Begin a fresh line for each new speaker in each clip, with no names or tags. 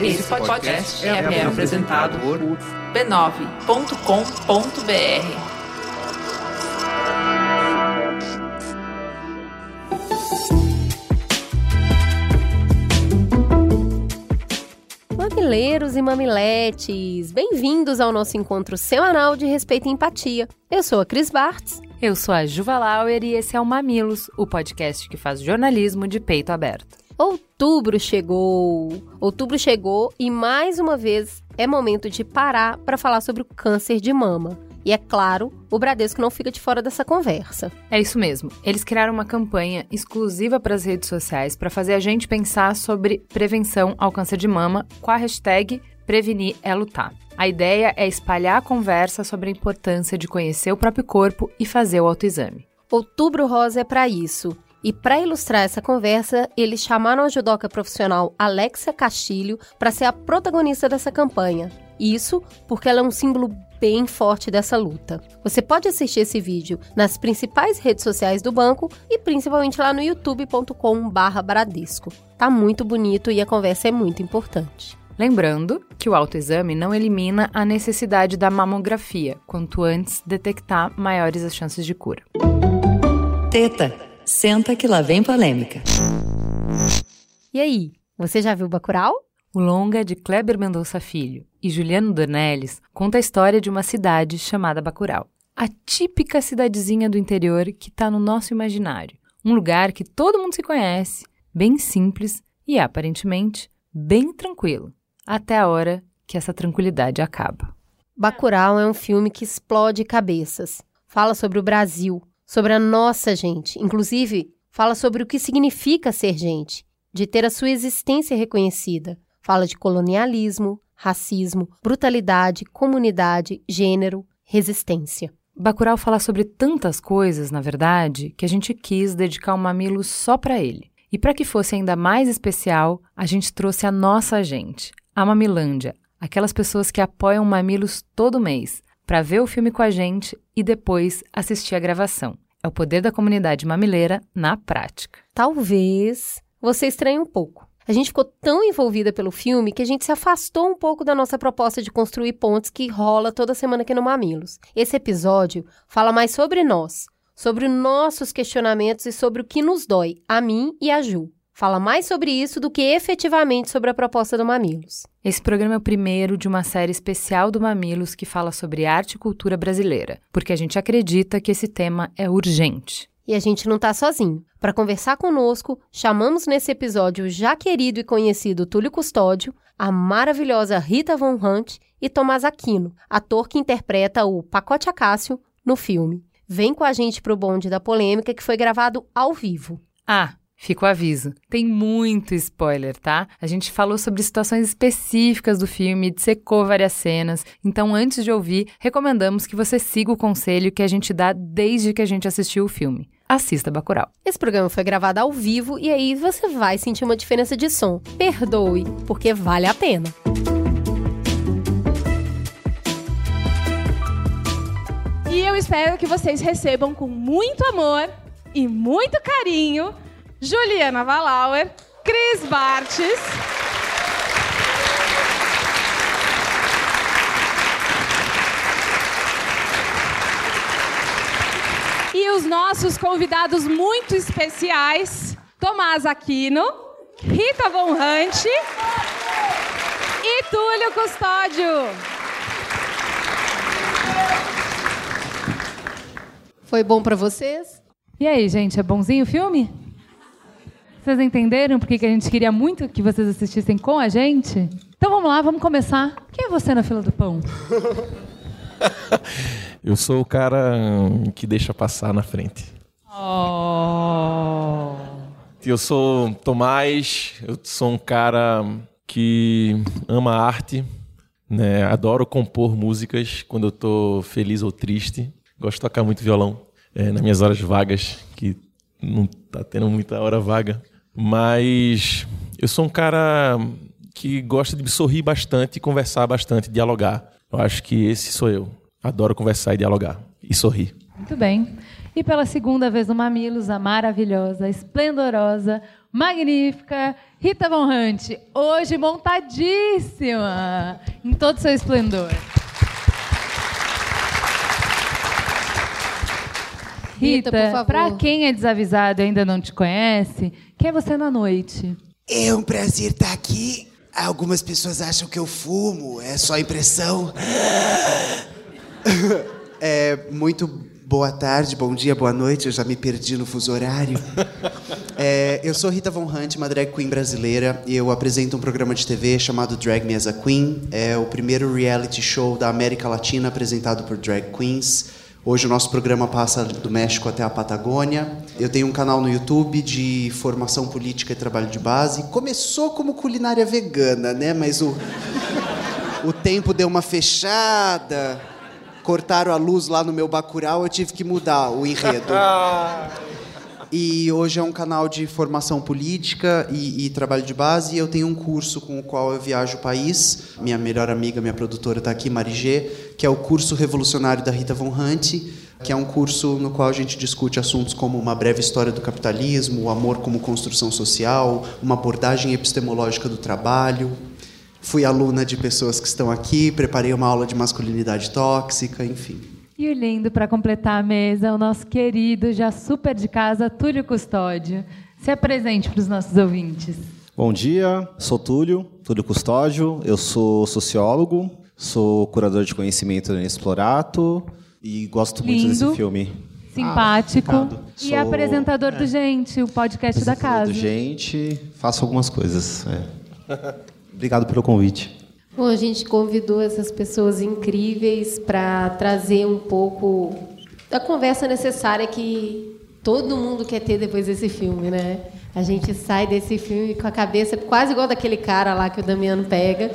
Esse podcast é, é apresentado por b9.com.br.
Mamileiros e mamiletes, bem-vindos ao nosso encontro semanal de respeito e empatia. Eu sou a Cris Bartz.
Eu sou a Juva Lauer e esse é o Mamilos, o podcast que faz jornalismo de peito aberto.
Outubro chegou! Outubro chegou e mais uma vez é momento de parar para falar sobre o câncer de mama. E é claro, o Bradesco não fica de fora dessa conversa.
É isso mesmo. Eles criaram uma campanha exclusiva para as redes sociais para fazer a gente pensar sobre prevenção ao câncer de mama com a hashtag Prevenir é Lutar. A ideia é espalhar a conversa sobre a importância de conhecer o próprio corpo e fazer o autoexame.
Outubro Rosa é para isso. E para ilustrar essa conversa, eles chamaram a judoca profissional Alexia Castilho para ser a protagonista dessa campanha. Isso porque ela é um símbolo bem forte dessa luta. Você pode assistir esse vídeo nas principais redes sociais do banco e principalmente lá no youtube.com/bradesco. Tá muito bonito e a conversa é muito importante.
Lembrando que o autoexame não elimina a necessidade da mamografia, quanto antes detectar maiores as chances de cura.
Teta Senta que lá vem polêmica.
E aí, você já viu Bacurau?
O longa de Kleber Mendonça Filho e Juliano Dornelles conta a história de uma cidade chamada Bacurau. A típica cidadezinha do interior que está no nosso imaginário. Um lugar que todo mundo se conhece, bem simples e aparentemente bem tranquilo, até a hora que essa tranquilidade acaba.
Bacurau é um filme que explode cabeças. Fala sobre o Brasil, sobre a nossa gente. Inclusive, fala sobre o que significa ser gente, de ter a sua existência reconhecida. Fala de colonialismo, racismo, brutalidade, comunidade, gênero, resistência.
Bacurau fala sobre tantas coisas, na verdade, que a gente quis dedicar um mamilo só para ele. E para que fosse ainda mais especial, a gente trouxe a nossa gente, a Mamilândia, aquelas pessoas que apoiam Mamilos todo mês, para ver o filme com a gente e depois assistir a gravação. É o poder da comunidade mamileira na prática.
Talvez você estranhe um pouco. A gente ficou tão envolvida pelo filme que a gente se afastou um pouco da nossa proposta de construir pontes que rola toda semana aqui no Mamilos. Esse episódio fala mais sobre nós, sobre nossos questionamentos e sobre o que nos dói, a mim e a Ju fala mais sobre isso do que efetivamente sobre a proposta do Mamilos.
Esse programa é o primeiro de uma série especial do Mamilos que fala sobre arte e cultura brasileira, porque a gente acredita que esse tema é urgente.
E a gente não está sozinho. Para conversar conosco, chamamos nesse episódio o já querido e conhecido Túlio Custódio, a maravilhosa Rita Von Hunt e Tomás Aquino, ator que interpreta o Pacote Acácio no filme. Vem com a gente pro bonde da polêmica que foi gravado ao vivo.
Ah, Fica o aviso. Tem muito spoiler, tá? A gente falou sobre situações específicas do filme, dissecou várias cenas. Então, antes de ouvir, recomendamos que você siga o conselho que a gente dá desde que a gente assistiu o filme. Assista Bacurau.
Esse programa foi gravado ao vivo e aí você vai sentir uma diferença de som. Perdoe, porque vale a pena.
E eu espero que vocês recebam com muito amor e muito carinho Juliana Valauer, Cris Bartes. E os nossos convidados muito especiais, Tomás Aquino, Rita Von Hunt e Túlio Custódio.
Foi bom para vocês?
E aí, gente, é bonzinho o filme? Vocês entenderam por que a gente queria muito que vocês assistissem com a gente? Então vamos lá, vamos começar. Quem é você na fila do pão?
Eu sou o cara que deixa passar na frente.
Oh.
Eu sou Tomás, eu sou um cara que ama arte, né? adoro compor músicas quando eu estou feliz ou triste. Gosto de tocar muito violão é, nas minhas horas vagas, que não tá tendo muita hora vaga. Mas eu sou um cara que gosta de sorrir bastante, conversar bastante, dialogar. Eu acho que esse sou eu. Adoro conversar e dialogar e sorrir.
Muito bem. E pela segunda vez no Mamilos, a maravilhosa, esplendorosa, magnífica Rita Von Hunt, hoje montadíssima em todo seu esplendor. Rita, para quem é desavisado e ainda não te conhece, quem é você na noite?
É um prazer estar aqui. Algumas pessoas acham que eu fumo, é só impressão. É muito boa tarde, bom dia, boa noite. Eu já me perdi no fuso horário. É, eu sou Rita Von Hunt, uma drag queen brasileira. E eu apresento um programa de TV chamado Drag Me as a Queen. É o primeiro reality show da América Latina apresentado por drag queens. Hoje o nosso programa passa do México até a Patagônia. Eu tenho um canal no YouTube de formação política e trabalho de base. Começou como culinária vegana, né? Mas o, o tempo deu uma fechada. Cortaram a luz lá no meu bacural, eu tive que mudar o enredo. E hoje é um canal de formação política e, e, trabalho de base. E eu tenho um curso com o qual eu viajo o país. Minha melhor amiga, minha produtora está aqui, Marigê, que é o curso revolucionário da Rita Von Hunt, que é um curso no qual a gente discute assuntos como uma breve história do capitalismo, o amor como construção social, uma abordagem epistemológica do trabalho. Fui aluna de pessoas que estão aqui, preparei uma aula de masculinidade tóxica, enfim.
E o lindo para completar a mesa, o nosso querido, já super de casa, Túlio Custódio. Se apresente para os nossos ouvintes.
Bom dia, sou Túlio, Túlio Custódio, eu sou sociólogo, sou curador de conhecimento no Explorato e gosto
lindo.
muito desse filme.
Simpático. Ah, e sou... apresentador é. do Gente, o podcast da casa.
do Gente, faço algumas coisas. É. Obrigado pelo convite.
Bom, a gente convidou essas pessoas incríveis para trazer um pouco da conversa necessária que todo mundo quer ter depois desse filme, né? A gente sai desse filme com a cabeça quase igual daquele cara lá que o Damiano pega,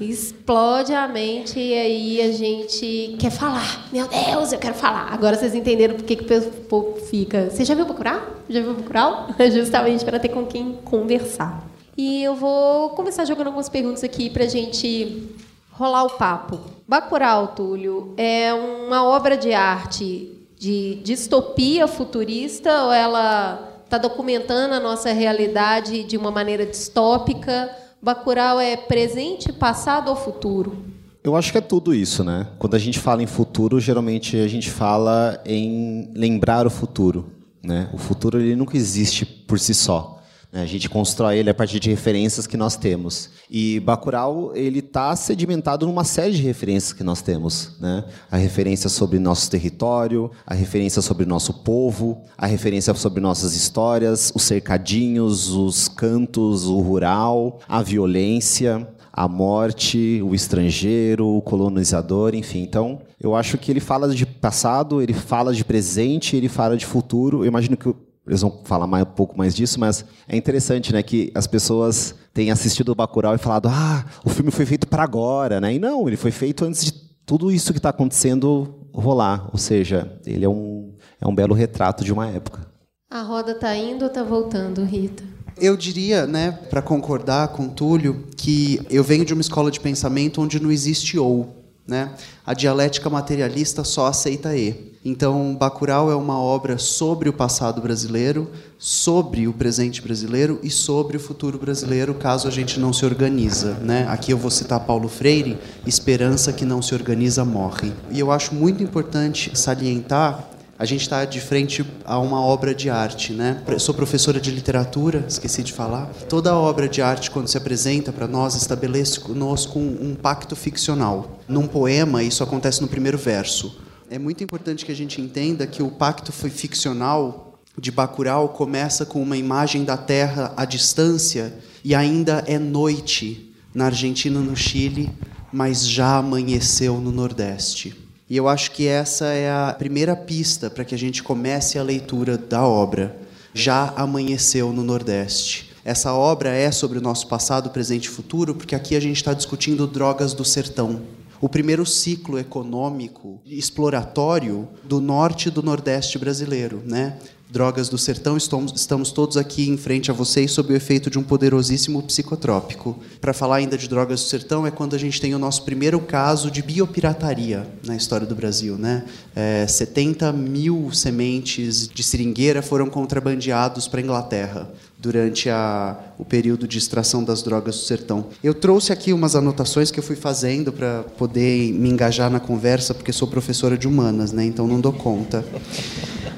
explode a mente e aí a gente quer falar. Meu Deus, eu quero falar. Agora vocês entenderam por que, que o povo fica. Você já viu Bacurau? Já viu Bacurau? Justamente para ter com quem conversar. E eu vou começar jogando algumas perguntas aqui para a gente rolar o papo. Bacurau, Túlio, é uma obra de arte de distopia futurista ou ela está documentando a nossa realidade de uma maneira distópica? Bacurau é presente, passado ou futuro?
Eu acho que é tudo isso, né? Quando a gente fala em futuro, geralmente a gente fala em lembrar o futuro, né? O futuro ele nunca existe por si só. Né? A gente constrói ele a partir de referências que nós temos. E Bacurau ele está sedimentado numa série de referências que nós temos, né? A referência sobre nosso território, a referência sobre nosso povo, a referência sobre nossas histórias, os cercadinhos, os cantos, o rural, a violência, a morte, o estrangeiro, o colonizador, enfim. Então, eu acho que ele fala de passado, ele fala de presente, ele fala de futuro. Eu imagino que eles vão falar mais, um pouco mais disso, mas é interessante, né, que as pessoas têm assistido o Bacurau e falado, ah, o filme foi feito para agora, né? E não, ele foi feito antes de tudo isso que está acontecendo rolar. Ou seja, ele é um, é um belo retrato de uma época.
A roda está indo ou está voltando, Rita?
Eu diria, né, para concordar com Túlio, que eu venho de uma escola de pensamento onde não existe ou. Né? A dialética materialista só aceita E. Então, Bacurau é uma obra sobre o passado brasileiro, sobre o presente brasileiro e sobre o futuro brasileiro, caso a gente não se organiza. Né? Aqui eu vou citar Paulo Freire: esperança que não se organiza morre. E eu acho muito importante salientar a gente está de frente a uma obra de arte, né? Sou professora de literatura, esqueci de falar. Toda obra de arte, quando se apresenta para nós, estabelece conosco um, um pacto ficcional. Num poema, isso acontece no primeiro verso. É muito importante que a gente entenda que o pacto ficcional de Bacurau começa com uma imagem da Terra à distância e ainda é noite na Argentina, no Chile, mas já amanheceu no Nordeste. E eu acho que essa é a primeira pista para que a gente comece a leitura da obra. Já amanheceu no Nordeste. Essa obra é sobre o nosso passado, presente e futuro, porque aqui a gente está discutindo drogas do sertão. O primeiro ciclo econômico exploratório do norte e do nordeste brasileiro, né? Drogas do Sertão, estamos, estamos todos aqui em frente a vocês sob o efeito de um poderosíssimo psicotrópico. Para falar ainda de Drogas do Sertão, é quando a gente tem o nosso primeiro caso de biopirataria na história do Brasil. Né? É, 70 mil sementes de seringueira foram contrabandeados para a Inglaterra durante a, o período de extração das drogas do sertão. Eu trouxe aqui umas anotações que eu fui fazendo para poder me engajar na conversa, porque sou professora de humanas, né? então não dou conta.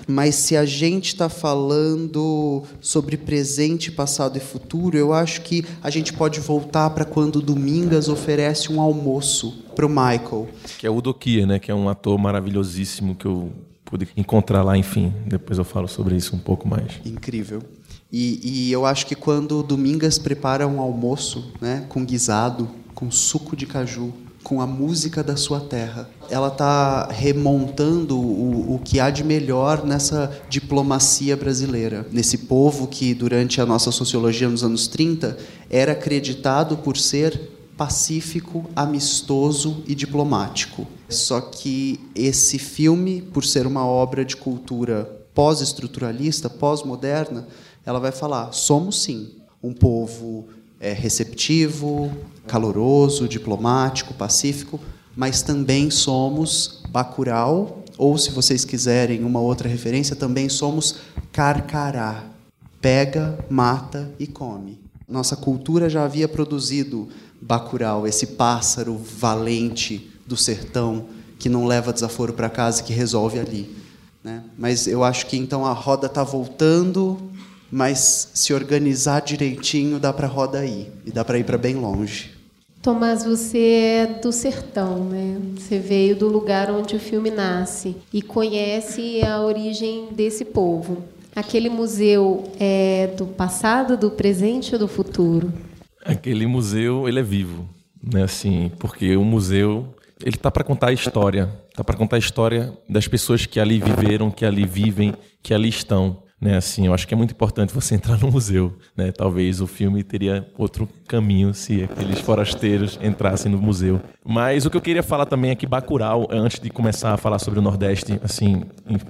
Mas se a gente está falando sobre presente, passado e futuro, eu acho que a gente pode voltar para quando Domingas oferece um almoço para o Michael.
Que é o Udokia, né? Que é um ator maravilhosíssimo que eu pude encontrar lá, enfim. Depois eu falo sobre isso um pouco mais.
Incrível. E, e eu acho que quando Domingas prepara um almoço, né, com guisado, com suco de caju, com a música da sua terra. Ela está remontando o, o que há de melhor nessa diplomacia brasileira, nesse povo que, durante a nossa sociologia nos anos 30, era acreditado por ser pacífico, amistoso e diplomático. Só que esse filme, por ser uma obra de cultura pós-estruturalista, pós-moderna, ela vai falar: somos sim um povo é, receptivo, caloroso, diplomático, pacífico, mas também somos Bacurau, ou se vocês quiserem uma outra referência, também somos Carcará. Pega, mata e come. Nossa cultura já havia produzido Bacurau, esse pássaro valente do sertão que não leva desaforo para casa que resolve ali. Né? Mas eu acho que então a roda está voltando mas se organizar direitinho dá para roda ir e dá para ir para bem longe.
Tomás, você é do sertão, né? Você veio do lugar onde o filme nasce e conhece a origem desse povo. Aquele museu é do passado, do presente ou do futuro?
Aquele museu, ele é vivo, né? Assim, porque o museu ele tá para contar a história, tá para contar a história das pessoas que ali viveram, que ali vivem, que ali estão. Né, assim, eu acho que é muito importante você entrar no museu. Né? Talvez o filme teria outro caminho se aqueles forasteiros entrassem no museu. Mas o que eu queria falar também é que Bacurau, antes de começar a falar sobre o Nordeste, assim,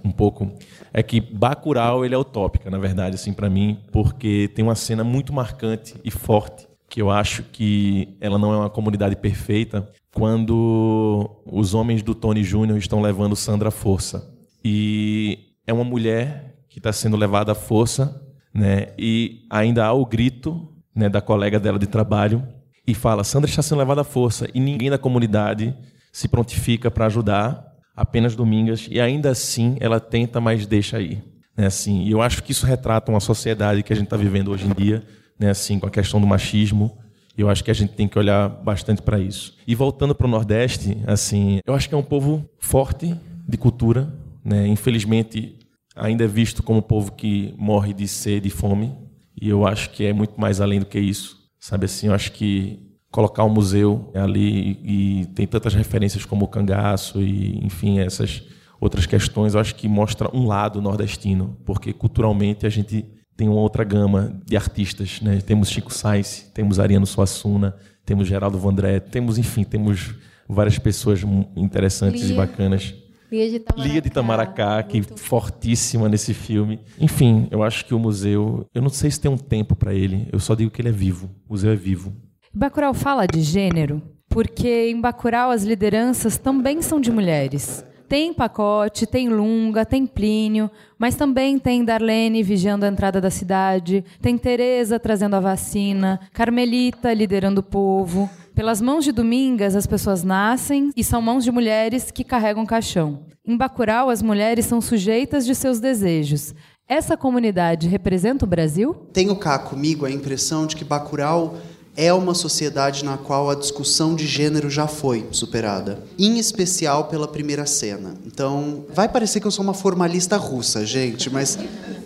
um pouco, é que Bacurau ele é utópica, na verdade, assim, para mim, porque tem uma cena muito marcante e forte que eu acho que ela não é uma comunidade perfeita quando os homens do Tony Júnior estão levando Sandra Força. E é uma mulher que está sendo levada à força, né? E ainda há o grito, né, da colega dela de trabalho e fala: Sandra está sendo levada à força e ninguém da comunidade se prontifica para ajudar. Apenas Domingas e ainda assim ela tenta, mas deixa aí, né? Assim, e eu acho que isso retrata uma sociedade que a gente está vivendo hoje em dia, né? Assim, com a questão do machismo. Eu acho que a gente tem que olhar bastante para isso. E voltando para o Nordeste, assim, eu acho que é um povo forte de cultura, né? Infelizmente ainda é visto como povo que morre de sede e fome. E eu acho que é muito mais além do que isso. Sabe assim, eu acho que colocar um museu ali e tem tantas referências como o cangaço e, enfim, essas outras questões, eu acho que mostra um lado nordestino, porque culturalmente a gente tem uma outra gama de artistas, né? Temos Chico Sainz, temos Ariano Suassuna, temos Geraldo Vandré, temos, enfim, temos várias pessoas interessantes Lia. e bacanas.
Lia de Itamaracá.
Lia de Itamaracá, que fortíssima nesse filme. Enfim, eu acho que o museu, eu não sei se tem um tempo para ele, eu só digo que ele é vivo. O museu é vivo.
Bacurau fala de gênero porque em Bacurau as lideranças também são de mulheres. Tem Pacote, tem Lunga, tem Plínio, mas também tem Darlene vigiando a entrada da cidade, tem Teresa trazendo a vacina, Carmelita liderando o povo. Pelas mãos de Domingas, as pessoas nascem e são mãos de mulheres que carregam caixão. Em Bacurau, as mulheres são sujeitas de seus desejos. Essa comunidade representa o Brasil?
Tenho cá comigo a impressão de que Bacurau é uma sociedade na qual a discussão de gênero já foi superada, em especial pela primeira cena. Então, vai parecer que eu sou uma formalista russa, gente, mas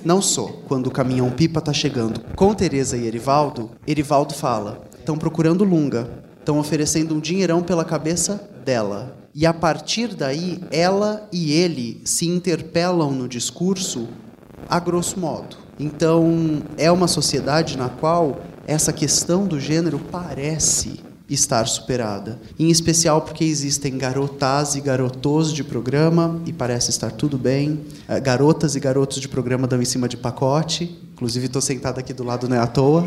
não sou. Quando o caminhão pipa está chegando com Teresa e Erivaldo, Erivaldo fala: "Estão procurando Lunga estão oferecendo um dinheirão pela cabeça dela. E a partir daí, ela e ele se interpelam no discurso a grosso modo. Então, é uma sociedade na qual essa questão do gênero parece estar superada. Em especial porque existem garotas e garotos de programa e parece estar tudo bem. Eh, Garotas e garotos de programa dão em cima de pacote. Inclusive, estou sentado aqui do lado, não é à toa.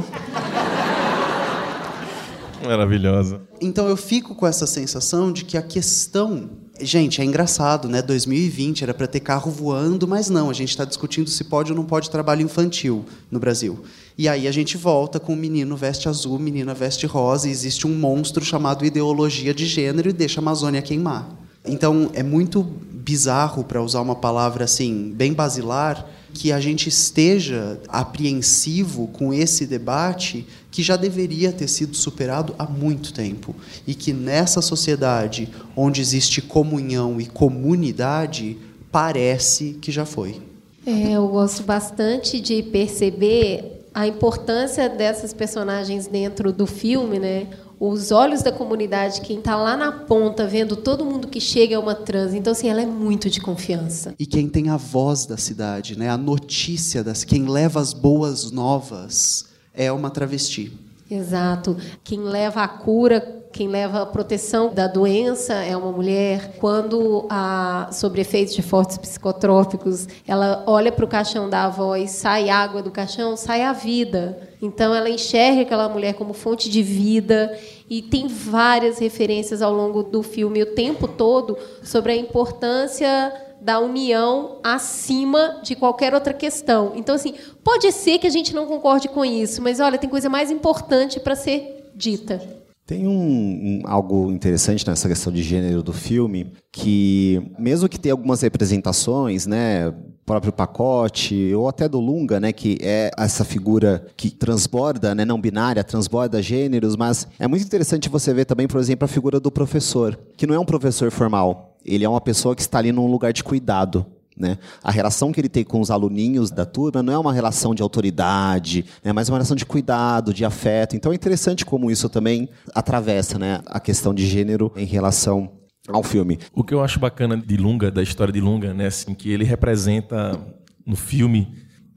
Maravilhosa.
Então eu fico com essa sensação de que a questão. Gente, é engraçado, né? 2020 era para ter carro voando, mas não, a gente está discutindo se pode ou não pode trabalho infantil no Brasil. E aí a gente volta com o menino veste azul, menina veste rosa, e existe um monstro chamado ideologia de gênero e deixa a Amazônia queimar. Então é muito bizarro, para usar uma palavra assim, bem basilar, que a gente esteja apreensivo com esse debate que já deveria ter sido superado há muito tempo. E que nessa sociedade onde existe comunhão e comunidade, parece que já foi.
É, eu gosto bastante de perceber a importância dessas personagens dentro do filme, né? Os olhos da comunidade, quem está lá na ponta vendo todo mundo que chega é uma trans. Então, assim, ela é muito de confiança.
E quem tem a voz da cidade, né? a notícia, das, quem leva as boas novas, é uma travesti.
Exato. Quem leva a cura, quem leva a proteção da doença é uma mulher. Quando, a, sobre efeitos de fortes psicotrópicos, ela olha para o caixão da avó e sai água do caixão, sai a vida. Então, ela enxerga aquela mulher como fonte de vida. E tem várias referências ao longo do filme, o tempo todo, sobre a importância da união acima de qualquer outra questão. Então, assim, pode ser que a gente não concorde com isso, mas olha, tem coisa mais importante para ser dita.
Tem um, um, algo interessante nessa questão de gênero do filme, que mesmo que tenha algumas representações, né, próprio pacote ou até do Lunga, né, que é essa figura que transborda, né, não binária, transborda gêneros, mas é muito interessante você ver também, por exemplo, a figura do professor, que não é um professor formal, ele é uma pessoa que está ali num lugar de cuidado. Né? A relação que ele tem com os aluninhos da turma não é uma relação de autoridade, né? mas uma relação de cuidado, de afeto. Então é interessante como isso também atravessa né? a questão de gênero em relação ao filme.
O que eu acho bacana de Lunga, da história de Lunga, né, assim, que ele representa no filme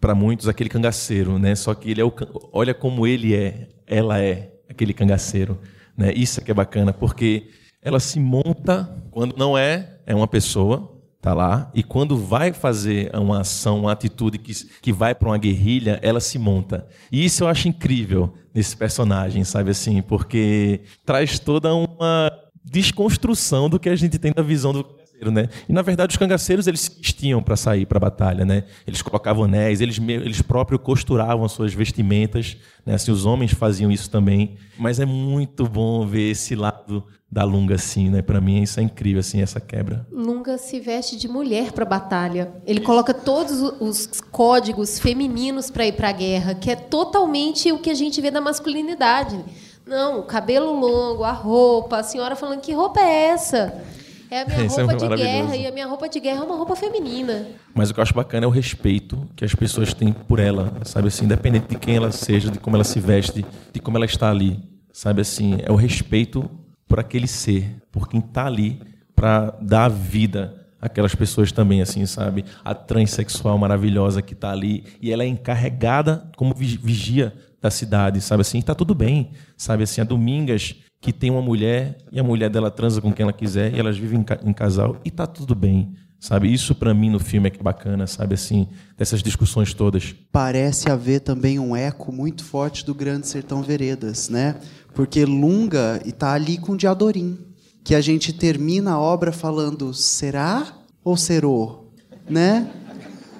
para muitos aquele cangaceiro, né? Só que ele é o olha como ele é, ela é aquele cangaceiro, né? Isso é que é bacana, porque ela se monta quando não é, é uma pessoa, tá lá, e quando vai fazer uma ação, uma atitude que, que vai para uma guerrilha, ela se monta. E isso eu acho incrível nesse personagem, sabe assim, porque traz toda uma desconstrução do que a gente tem da visão do cangaceiro, né? E na verdade os cangaceiros eles se vestiam para sair para a batalha, né? Eles colocavam anéis, eles eles próprios costuravam suas vestimentas, né? Assim os homens faziam isso também. Mas é muito bom ver esse lado da Lunga assim, né? Para mim isso é incrível assim essa quebra.
Lunga se veste de mulher para a batalha. Ele coloca todos os códigos femininos para ir para a guerra, que é totalmente o que a gente vê da masculinidade. Não, o cabelo longo, a roupa, a senhora falando que roupa é essa? É a minha
Isso é
roupa de
maravilhoso.
guerra e a minha roupa de guerra é uma roupa feminina.
Mas o que eu acho bacana é o respeito que as pessoas têm por ela, sabe assim, independente de quem ela seja, de como ela se veste, de como ela está ali, sabe assim, é o respeito por aquele ser, por quem está ali para dar vida àquelas pessoas também, assim, sabe? A transexual maravilhosa que está ali e ela é encarregada como vi- vigia da cidade, sabe assim? Está tudo bem, sabe assim? A Domingas que tem uma mulher e a mulher dela transa com quem ela quiser e elas vivem em, ca- em casal e tá tudo bem, sabe? Isso para mim no filme é é bacana, sabe assim? Dessas discussões todas.
Parece haver também um eco muito forte do Grande Sertão Veredas, né? Porque Lunga está ali com Diadorim, que a gente termina a obra falando será ou serou, né?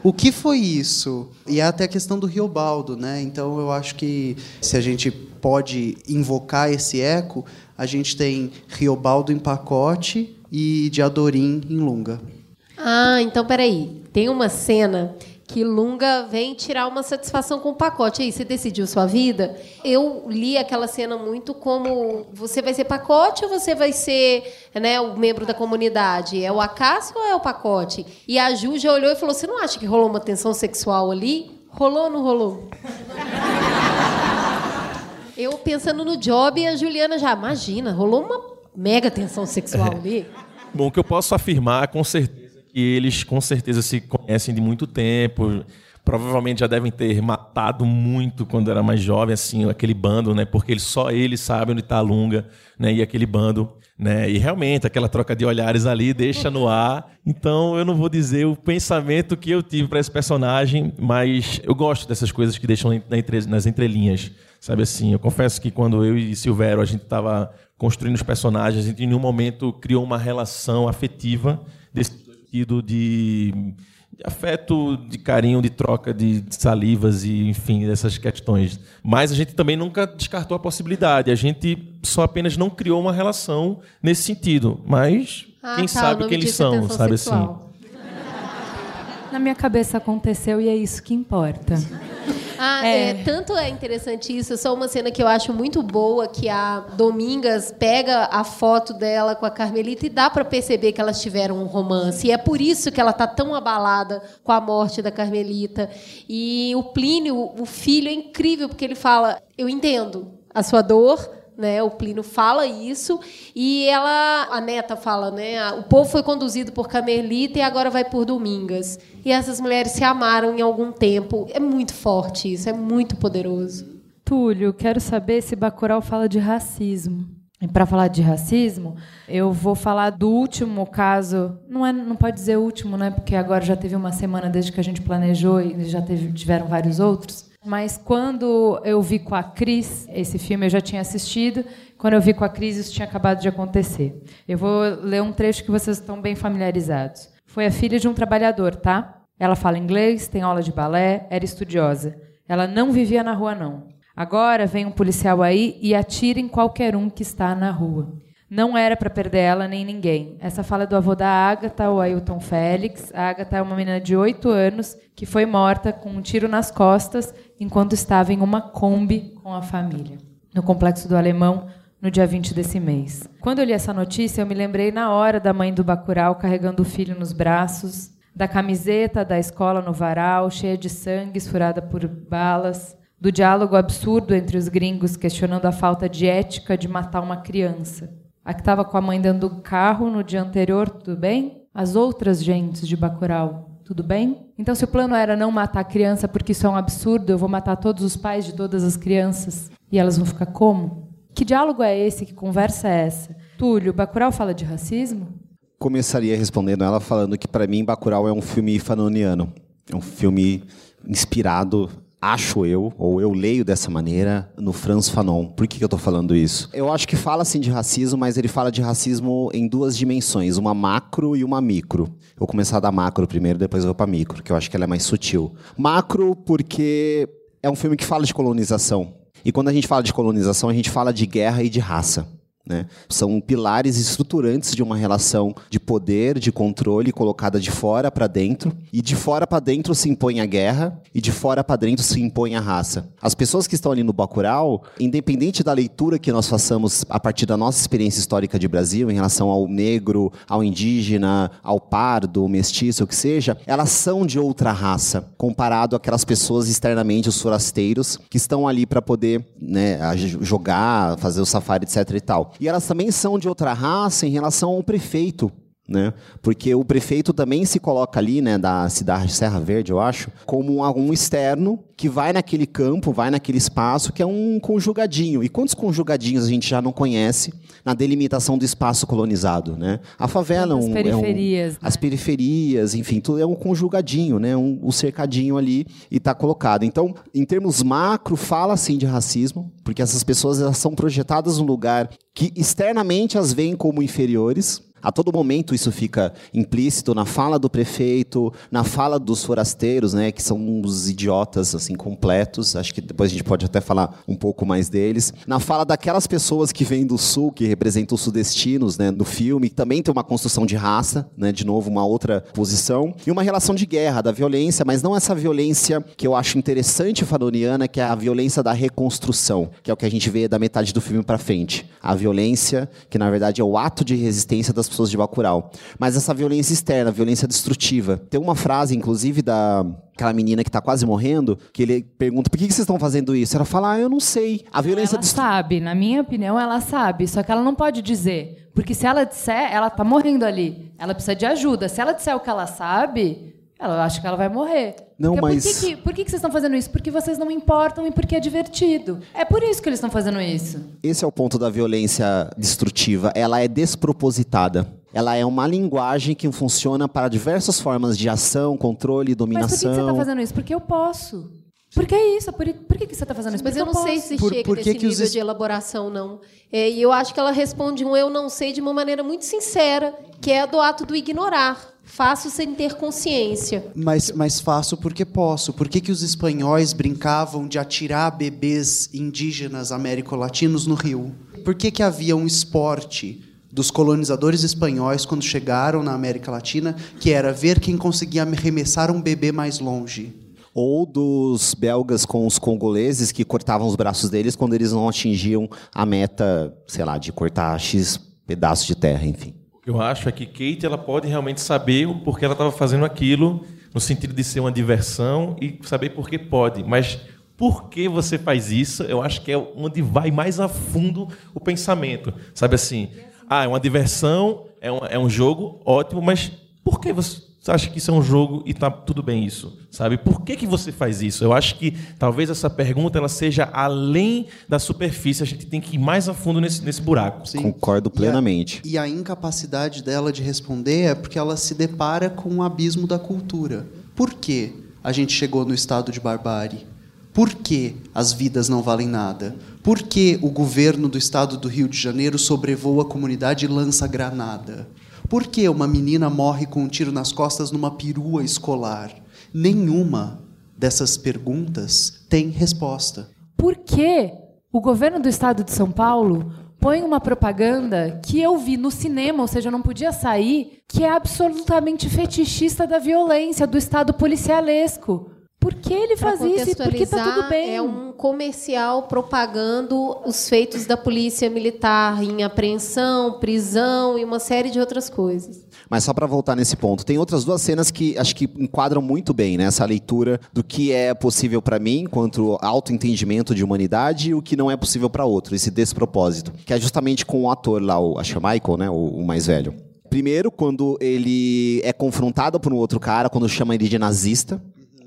O que foi isso? E é até a questão do Riobaldo, né? Então eu acho que se a gente pode invocar esse eco, a gente tem Riobaldo em pacote e Diadorim em Lunga.
Ah, então peraí. Tem uma cena que Lunga vem tirar uma satisfação com o pacote. Aí, você decidiu sua vida? Eu li aquela cena muito como você vai ser pacote ou você vai ser né, o membro da comunidade? É o Acácio ou é o pacote? E a Ju já olhou e falou: Você não acha que rolou uma tensão sexual ali? Rolou ou não rolou? Eu pensando no job e a Juliana já, imagina, rolou uma mega tensão sexual ali.
Bom, o que eu posso afirmar com certeza que eles com certeza se conhecem de muito tempo. provavelmente já devem ter matado muito quando era mais jovem, assim, aquele bando, né? Porque ele, só ele sabe onde está a Lunga, né? E aquele bando, né? E realmente aquela troca de olhares ali deixa no ar. Então eu não vou dizer o pensamento que eu tive para esse personagem, mas eu gosto dessas coisas que deixam nas entrelinhas, sabe assim? Eu confesso que quando eu e Silvério a gente estava construindo os personagens, a gente em nenhum momento criou uma relação afetiva desse sentido de de afeto, de carinho, de troca de salivas e, enfim, dessas questões. Mas a gente também nunca descartou a possibilidade. A gente só apenas não criou uma relação nesse sentido. Mas
Ah,
quem
tá,
sabe quem eles
é
são, sabe
sexual.
assim?
Na minha cabeça aconteceu e é isso que importa.
Ah, é, tanto é interessante isso, só uma cena que eu acho muito boa, que a Domingas pega a foto dela com a Carmelita e dá para perceber que elas tiveram um romance. E é por isso que ela tá tão abalada com a morte da Carmelita. E o Plínio, o filho, é incrível, porque ele fala: Eu entendo a sua dor, né? O Plínio fala isso e ela, a neta fala, né? O povo foi conduzido por Carmelita e agora vai por Domingas. E essas mulheres se amaram em algum tempo. É muito forte isso, é muito poderoso.
Túlio, quero saber se Bacurau fala de racismo. E para falar de racismo, eu vou falar do último caso. Não é, não pode dizer último, né? Porque agora já teve uma semana desde que a gente planejou e já teve, tiveram vários outros. Mas quando eu vi com a Cris, esse filme eu já tinha assistido, quando eu vi com a Cris isso tinha acabado de acontecer. Eu vou ler um trecho que vocês estão bem familiarizados. Foi a filha de um trabalhador, tá? Ela fala inglês, tem aula de balé, era estudiosa. Ela não vivia na rua, não. Agora vem um policial aí e atira em qualquer um que está na rua. Não era para perder ela nem ninguém. Essa fala é do avô da Agatha, o Ailton Félix. A Agatha é uma menina de 8 anos que foi morta com um tiro nas costas enquanto estava em uma Kombi com a família, no Complexo do Alemão, no dia 20 desse mês. Quando eu li essa notícia, eu me lembrei na hora da mãe do Bacurau carregando o filho nos braços, da camiseta da escola no varal, cheia de sangue, esfurada por balas, do diálogo absurdo entre os gringos questionando a falta de ética de matar uma criança. A que estava com a mãe dentro do carro no dia anterior, tudo bem? As outras gentes de Bacurau, tudo bem? Então, se o plano era não matar a criança porque isso é um absurdo, eu vou matar todos os pais de todas as crianças e elas vão ficar como? Que diálogo é esse? Que conversa é essa? Túlio, Bacurau fala de racismo?
Começaria respondendo ela falando que para mim Bacurau é um filme fanoniano. É um filme inspirado, acho eu, ou eu leio dessa maneira, no Franz Fanon. Por que, que eu estou falando isso? Eu acho que fala sim de racismo, mas ele fala de racismo em duas dimensões, uma macro e uma micro. Eu vou começar da macro primeiro, depois eu vou para micro, que eu acho que ela é mais sutil. Macro porque é um filme que fala de colonização. E quando a gente fala de colonização, a gente fala de guerra e de raça. Né? São pilares estruturantes de uma relação de poder, de controle colocada de fora para dentro. E de fora para dentro se impõe a guerra, e de fora para dentro se impõe a raça. As pessoas que estão ali no Bacurau, independente da leitura que nós façamos a partir da nossa experiência histórica de Brasil em relação ao negro, ao indígena, ao pardo, mestiço, o que seja, elas são de outra raça, comparado àquelas pessoas externamente, os forasteiros, que estão ali para poder né, jogar, fazer o safari, etc e tal. E elas também são de outra raça em relação ao prefeito. Né? Porque o prefeito também se coloca ali, né, da cidade de Serra Verde, eu acho, como um externo que vai naquele campo, vai naquele espaço, que é um conjugadinho. E quantos conjugadinhos a gente já não conhece na delimitação do espaço colonizado, né? A favela
As
é um,
periferias,
é um, as periferias, enfim, tudo é um conjugadinho, né? Um, um cercadinho ali e está colocado. Então, em termos macro, fala sim de racismo, porque essas pessoas elas são projetadas num lugar que externamente as veem como inferiores, a todo momento isso fica implícito na fala do prefeito, na fala dos forasteiros, né, que são uns idiotas assim completos. Acho que depois a gente pode até falar um pouco mais deles. Na fala daquelas pessoas que vêm do sul, que representam os sudestinos, né, no filme, também tem uma construção de raça, né, de novo uma outra posição e uma relação de guerra, da violência, mas não essa violência que eu acho interessante fanoniana, que é a violência da reconstrução, que é o que a gente vê da metade do filme para frente. A violência que na verdade é o ato de resistência das pessoas de Bacurau. Mas essa violência externa, violência destrutiva. Tem uma frase, inclusive, da aquela menina que está quase morrendo, que ele pergunta, por que, que vocês estão fazendo isso? Ela fala, ah, eu não sei. A violência
Ela sabe, na minha opinião, ela sabe, só que ela não pode dizer. Porque se ela disser, ela tá morrendo ali. Ela precisa de ajuda. Se ela disser o que ela sabe, ela acha que ela vai morrer.
Não,
Porque
mas-
Por, que, que, por que, que vocês estão fazendo isso? Porque vocês não importam e porque é divertido. É por isso que eles estão fazendo isso.
Esse é o ponto da violência destrutiva. Ela é despropositada. Ela é uma linguagem que funciona para diversas formas de ação, controle,
Mas por que, que
dominação.
você está fazendo isso? Porque eu posso. Porque é isso. Por, por que, que você está fazendo isso?
Mas eu não sei
posso.
se
Por-
chega
por que
nesse
que os
nível
es-
de elaboração, não. É, e eu acho que ela responde um eu não sei de uma maneira muito sincera, que é a do ato do ignorar. Faço sem ter consciência.
Mas, mas faço porque posso. Por que, que os espanhóis brincavam de atirar bebês indígenas américo-latinos no rio? Por que, que havia um esporte dos colonizadores espanhóis quando chegaram na América Latina que era ver quem conseguia arremessar um bebê mais longe?
Ou dos belgas com os congoleses que cortavam os braços deles quando eles não atingiam a meta, sei lá, de cortar X pedaços de terra, enfim.
Eu acho é que Kate ela pode realmente saber o porquê ela estava fazendo aquilo, no sentido de ser uma diversão e saber por que pode. Mas por que você faz isso? Eu acho que é onde vai mais a fundo o pensamento. Sabe assim, ah, é uma diversão, é um, é um jogo, ótimo, mas por que você acha que isso é um jogo e tá tudo bem isso? Sabe? Por que, que você faz isso? Eu acho que talvez essa pergunta ela seja além da superfície. A gente tem que ir mais a fundo nesse, nesse buraco.
Sim.
Concordo
E a-
plenamente.
E a, incapacidade dela de responder é porque ela se depara com um abismo da cultura. Por que a gente chegou no estado de barbárie? Por que as vidas não valem nada? Por que o governo do estado do Rio de Janeiro sobrevoa a comunidade e lança granada? Por que uma menina morre com um tiro nas costas numa perua escolar? Nenhuma dessas perguntas tem resposta.
Por que o governo do estado de São Paulo põe uma propaganda que eu vi no cinema, ou seja, eu não podia sair, que é absolutamente fetichista da violência, do estado policialesco? Por que ele faz isso e por que tá tudo
contextualizar,
bem?
É um comercial propagando os feitos da polícia militar em apreensão, prisão e uma série de outras coisas.
Mas só para voltar nesse ponto, tem outras duas cenas que acho que enquadram muito bem né, essa leitura do que é possível para mim quanto autoentendimento de humanidade e o que não é possível para outro, esse despropósito, que é justamente com o ator lá, o, acho que é Michael, né, o, o mais velho. Primeiro, quando ele é confrontado por um outro cara, quando chama ele de nazista,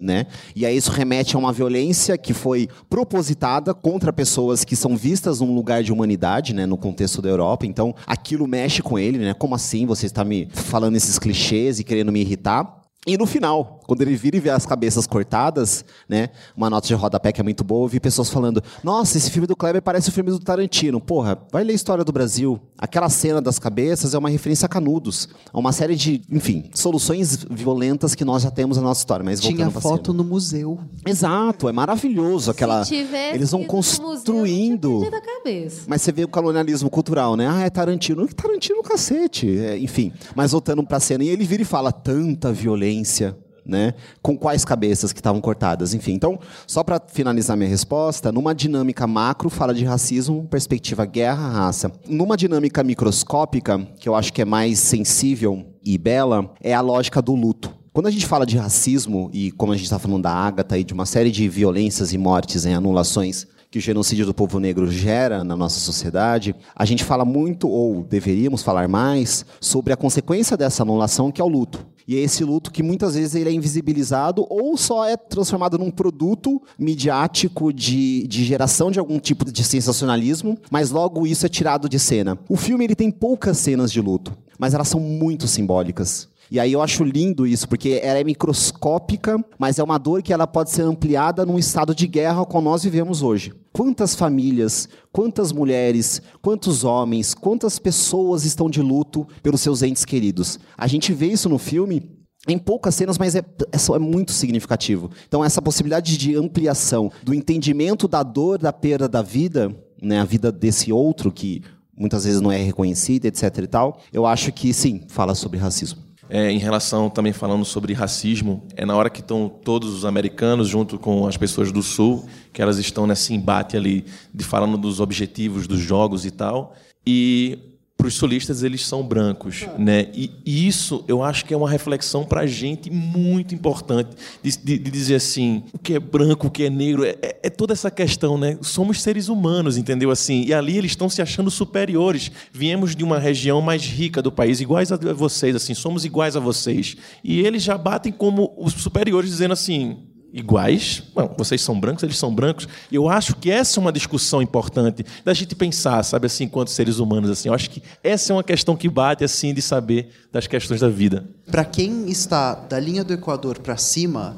né? E aí isso remete a uma violência que foi propositada contra pessoas que são vistas num lugar de humanidade, né, no contexto da Europa. Então, aquilo mexe com ele, né? Como assim você está me falando esses clichês e querendo me irritar? E no final, quando ele vira e vê as cabeças cortadas, né? Uma nota de rodapé que é muito boa, eu vi pessoas falando: Nossa, esse filme do Kleber parece o filme do Tarantino. Porra, vai ler a história do Brasil. Aquela cena das cabeças é uma referência a Canudos. É uma série de, enfim, soluções violentas que nós já temos na nossa história. Mas
Tinha foto
cena.
no museu.
Exato, é maravilhoso aquela.
Se tivesse
Eles vão
ido no museu,
construindo.
a cabeça.
Mas você vê o colonialismo cultural, né? Ah, é Tarantino. Que Tarantino cacete. É, enfim. Mas voltando pra cena, e ele vira e fala tanta violência. Né? Com quais cabeças que estavam cortadas, enfim. Então, só para finalizar minha resposta, numa dinâmica macro fala de racismo, perspectiva guerra, raça. Numa dinâmica microscópica, que eu acho que é mais sensível e bela, é a lógica do luto. Quando a gente fala de racismo, e como a gente está falando da Ágata e de uma série de violências e mortes em anulações que o genocídio do povo negro gera na nossa sociedade, a gente fala muito, ou deveríamos falar mais, sobre a consequência dessa anulação, que é o luto. E é esse luto que muitas vezes ele é invisibilizado ou só é transformado num produto midiático de, de geração de algum tipo de sensacionalismo, mas logo isso é tirado de cena. O filme ele tem poucas cenas de luto, mas elas são muito simbólicas. E aí eu acho lindo isso, porque ela é microscópica, mas é uma dor que ela pode ser ampliada num estado de guerra como nós vivemos hoje. Quantas famílias, quantas mulheres, quantos homens, quantas pessoas estão de luto pelos seus entes queridos? A gente vê isso no filme em poucas cenas, mas é, é, é muito significativo. Então, essa possibilidade de ampliação do entendimento da dor da perda da vida, né, a vida desse outro que muitas vezes não é reconhecida, etc. e tal, eu acho que sim, fala sobre racismo.
É, em relação também falando sobre racismo, é na hora que estão todos os americanos junto com as pessoas do Sul, que elas estão nesse embate ali de falando dos objetivos dos jogos e tal. E para os sulistas eles são brancos, né? E isso eu acho que é uma reflexão para a gente muito importante de, de, de, dizer assim, o que é branco, o que é negro, é, é, é, toda essa questão, né? Somos seres humanos, entendeu? Assim, e ali eles estão se achando superiores. Viemos de uma região mais rica do país, iguais a vocês, assim, somos iguais a vocês. E eles já batem como os superiores, dizendo assim, iguais. Não, vocês são brancos, eles são brancos. Eu acho que essa é uma discussão importante da gente pensar, sabe assim, enquanto seres humanos assim. Eu acho que essa é uma questão que bate assim de saber das questões da vida.
Para quem está da linha do Equador para cima,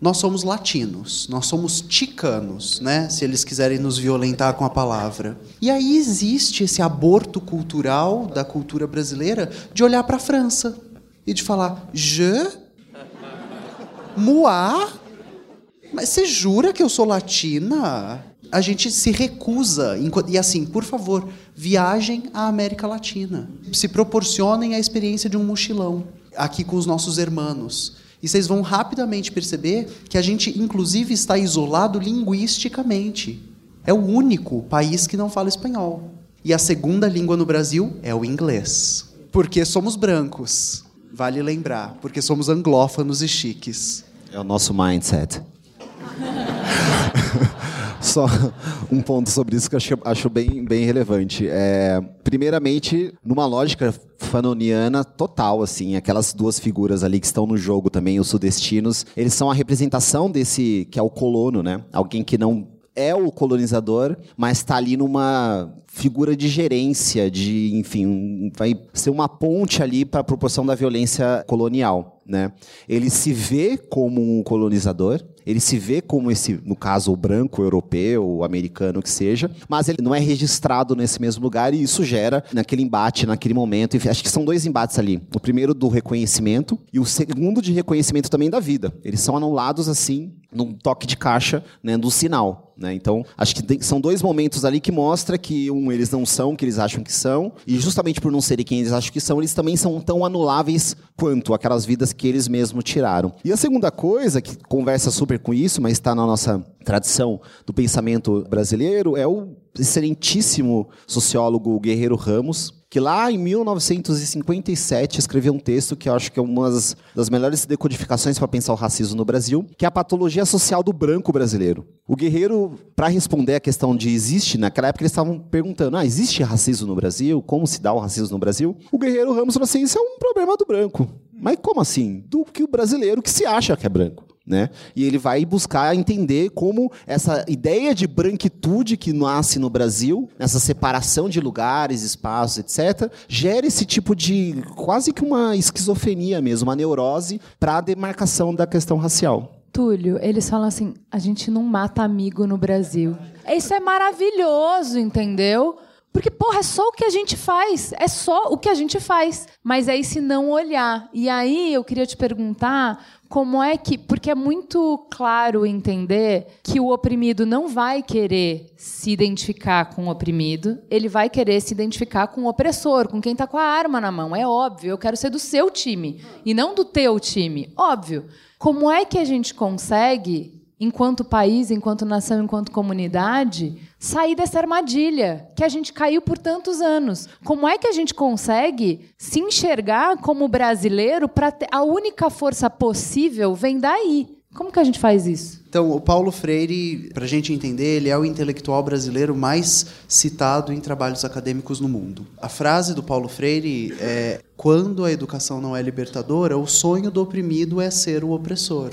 nós somos latinos, nós somos ticanos, né? Se eles quiserem nos violentar com a palavra. E aí existe esse aborto cultural da cultura brasileira de olhar para a França e de falar je, moi, mas você jura que eu sou latina? A gente se recusa. E assim, por favor, viajem à América Latina. Se proporcionem a experiência de um mochilão aqui com os nossos irmãos. E vocês vão rapidamente perceber que a gente, inclusive, está isolado linguisticamente. É o único país que não fala espanhol. E a segunda língua no Brasil é o inglês. Porque somos brancos. Vale lembrar, porque somos anglófonos e chiques.
É o nosso mindset. Só um ponto sobre isso que eu acho, acho bem, bem relevante. É, primeiramente, numa lógica fanoniana total, assim, aquelas duas figuras ali que estão no jogo também, os sudestinos, eles são a representação desse que é o colono, né? Alguém que não é o colonizador, mas está ali numa figura de gerência, de, enfim, vai ser uma ponte ali para a proporção da violência colonial, né? Ele se vê como um colonizador, ele se vê como esse, no caso, o branco, o europeu, o americano, que seja, mas ele não é registrado nesse mesmo lugar e isso gera naquele embate, naquele momento. Enfim, acho que são dois embates ali. O primeiro do reconhecimento e o segundo de reconhecimento também da vida. Eles são anulados assim, num toque de caixa, né, do sinal. Né? Então, acho que são dois momentos ali que mostra que um eles não são o que eles acham que são e justamente por não serem quem eles acham que são, eles também são tão anuláveis quanto aquelas vidas que eles mesmos tiraram. E a segunda coisa que conversa super com isso, mas está na nossa tradição do pensamento brasileiro, é o excelentíssimo sociólogo Guerreiro Ramos, que lá em 1957 escreveu um texto que eu acho que é uma das, das melhores decodificações para pensar o racismo no Brasil, que é a patologia social do branco brasileiro. O Guerreiro, para responder a questão de existe, naquela época eles estavam perguntando, ah, existe racismo no Brasil? Como se dá o racismo no Brasil? O Guerreiro Ramos falou assim, isso é um problema do branco. Mas como assim? Do que o brasileiro que se acha que é branco. Né? E ele vai buscar entender como essa ideia de branquitude que nasce no Brasil, essa separação de lugares, espaços, etc., gera esse tipo de quase que uma esquizofrenia mesmo, uma neurose para a demarcação da questão racial.
Túlio, eles falam assim: a gente não mata amigo no Brasil. Isso é maravilhoso, entendeu? Porque, porra, é só o que a gente faz. É só o que a gente faz. Mas aí, se não olhar. E aí, eu queria te perguntar como é que. Porque é muito claro entender que o oprimido não vai querer se identificar com o oprimido, ele vai querer se identificar com o opressor, com quem está com a arma na mão. É óbvio. Eu quero ser do seu time e não do teu time. Óbvio. Como é que a gente consegue enquanto país, enquanto nação, enquanto comunidade, sair dessa armadilha que a gente caiu por tantos anos. Como é que a gente consegue se enxergar como brasileiro para a única força possível vem daí? Como que a gente faz isso?
Então, o Paulo Freire, para a gente entender, ele é o intelectual brasileiro mais citado em trabalhos acadêmicos no mundo. A frase do Paulo Freire é: quando a educação não é libertadora, o sonho do oprimido é ser o opressor.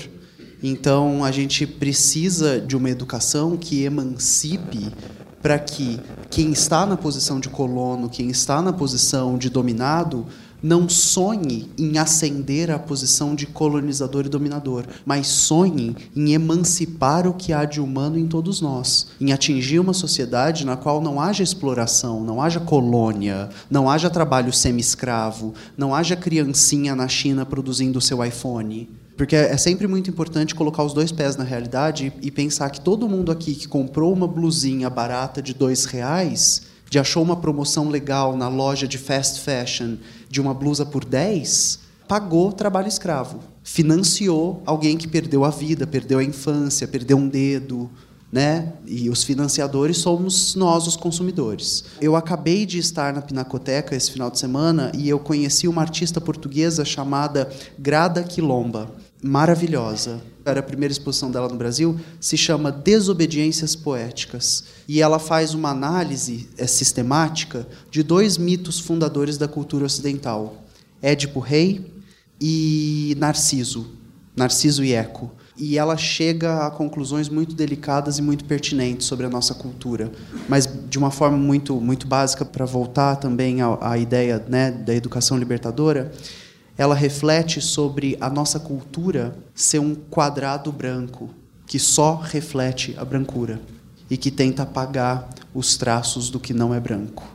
Então, a gente precisa de uma educação que emancipe para que quem está na posição de colono, quem está na posição de dominado, não sonhe em ascender à posição de colonizador e dominador, mas sonhe em emancipar o que há de humano em todos nós, em atingir uma sociedade na qual não haja exploração, não haja colônia, não haja trabalho semi-escravo, não haja criancinha na China produzindo seu iPhone. Porque é sempre muito importante colocar os dois pés na realidade e pensar que todo mundo aqui que comprou uma blusinha barata de dois reais, de achou uma promoção legal na loja de fast fashion de uma blusa por 10, pagou trabalho escravo. Financiou alguém que perdeu a vida, perdeu a infância, perdeu um dedo. né? E os financiadores somos nós, os consumidores. Eu acabei de estar na Pinacoteca esse final de semana e eu conheci uma artista portuguesa chamada Grada Quilomba. Maravilhosa. Era a primeira exposição dela no Brasil, se chama Desobediências Poéticas. E ela faz uma análise é, sistemática de dois mitos fundadores da cultura ocidental: Édipo Rei e Narciso. Narciso e Eco e ela chega a conclusões muito delicadas e muito pertinentes sobre a nossa cultura, mas de uma forma muito muito básica para voltar também à, à ideia né, da educação libertadora. Ela reflete sobre a nossa cultura ser um quadrado branco que só reflete a brancura e que tenta apagar os traços do que não é branco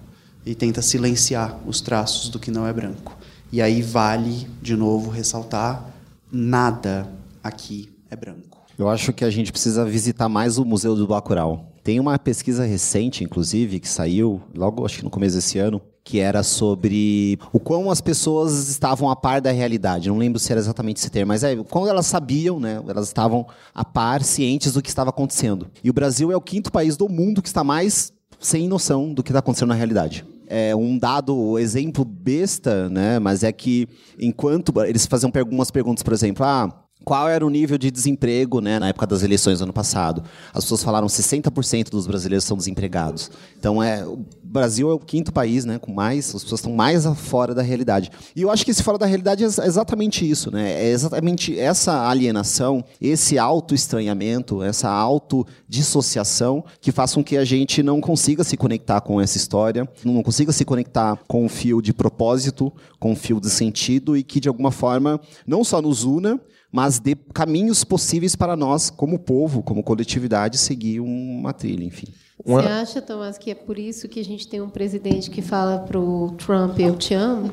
e tenta silenciar os traços do que não é branco. E aí vale de novo ressaltar nada aqui é branco.
Eu acho que a gente precisa visitar mais o Museu do Bacurau. Tem uma pesquisa recente, inclusive, que saiu logo, acho que no começo desse ano, que era sobre o quão as pessoas estavam a par da realidade. Não lembro se era exatamente esse termo, mas é quando elas sabiam, né? Elas estavam a par, cientes do que estava acontecendo. E o Brasil é o quinto país do mundo que está mais sem noção do que está acontecendo na realidade é, um dado exemplo besta, né? Mas é que enquanto eles faziam algumas perguntas, por exemplo, ah, qual era o nível de desemprego né, na época das eleições do ano passado? As pessoas falaram 60% dos brasileiros são desempregados. Então, é, o Brasil é o quinto país né, com mais, as pessoas estão mais fora da realidade. E eu acho que esse fora da realidade é exatamente isso. Né? É exatamente essa alienação, esse auto-estranhamento, essa auto-dissociação que faz com que a gente não consiga se conectar com essa história, não consiga se conectar com um fio de propósito, com um fio de sentido e que, de alguma forma, não só nos una, mas dê caminhos possíveis para nós, como povo, como coletividade, seguir uma trilha, enfim.
Você acha, Tomás, que é por isso que a gente tem um presidente que fala para o Trump, eu te amo?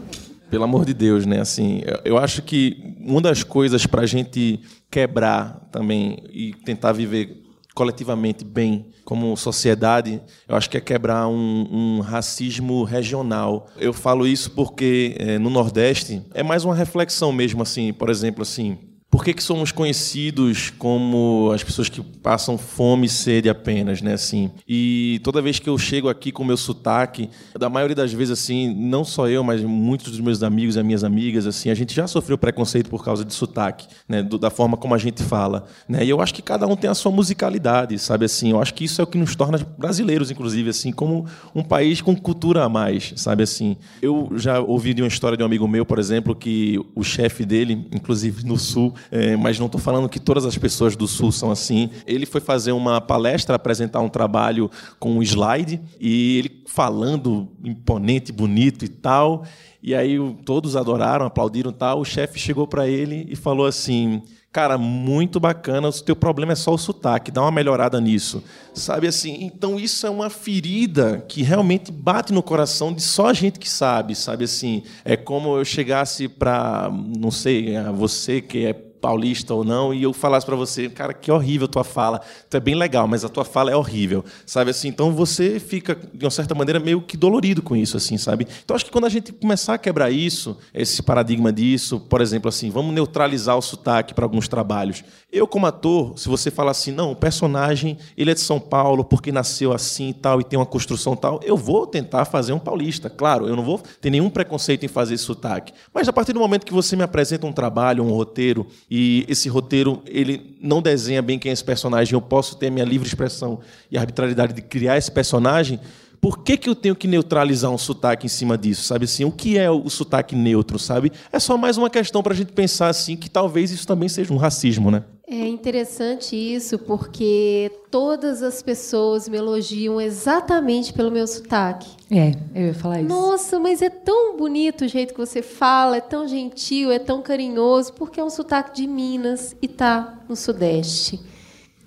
Pelo amor de Deus, né? Assim, eu acho que uma das coisas para a gente quebrar também e tentar viver coletivamente bem como sociedade, eu acho que é quebrar um, um racismo regional. Eu falo isso porque é, no Nordeste é mais uma reflexão mesmo, assim, por exemplo, assim, por que, que somos conhecidos como as pessoas que passam fome e sede apenas, né? Assim, e toda vez que eu chego aqui com meu sotaque, da maioria das vezes, assim, não só eu, mas muitos dos meus amigos e minhas amigas, assim, a gente já sofreu preconceito por causa de sotaque, né? Do, da forma como a gente fala, né? E eu acho que cada um tem a sua musicalidade, sabe? Assim, eu acho que isso é o que nos torna brasileiros, inclusive, assim, como um país com cultura a mais, sabe? Assim, eu já ouvi de uma história de um amigo meu, por exemplo, que o chefe dele, inclusive no Sul, é, mas não estou falando que todas as pessoas do Sul são assim. Ele foi fazer uma palestra, apresentar um trabalho com um slide, e ele falando imponente, bonito e tal. E aí todos adoraram, aplaudiram tal. O chefe chegou para ele e falou assim: Cara, muito bacana, o teu problema é só o sotaque, dá uma melhorada nisso. Sabe assim? Então isso é uma ferida que realmente bate no coração de só a gente que sabe, sabe assim? É como eu chegasse para, não sei, você que é paulista ou não, e eu falasse para você, cara, que horrível tua fala. Tu é bem legal, mas a tua fala é horrível, sabe assim? Então você fica de uma certa maneira meio que dolorido com isso, assim, sabe? Então acho que quando a gente começar a quebrar isso, esse paradigma disso, por exemplo, assim, vamos neutralizar o sotaque para alguns trabalhos. Eu como ator, se você falar assim, não, o personagem ele é de São Paulo porque nasceu assim e tal e tem uma construção tal, eu vou tentar fazer um paulista, claro, eu não vou ter nenhum preconceito em fazer sotaque. Mas a partir do momento que você me apresenta um trabalho, um roteiro e esse roteiro ele não desenha bem quem é esse personagem, eu posso ter a minha livre expressão e arbitrariedade de criar esse personagem, por que, que eu tenho que neutralizar um sotaque em cima disso, sabe assim? O que é o sotaque neutro, sabe? É só mais uma questão para a gente pensar assim que talvez isso também seja um racismo, né?
É interessante isso porque todas as pessoas me elogiam exatamente pelo meu sotaque.
É, eu ia falar isso.
Nossa, mas é tão bonito o jeito que você fala, é tão gentil, é tão carinhoso, porque é um sotaque de Minas e tá no Sudeste.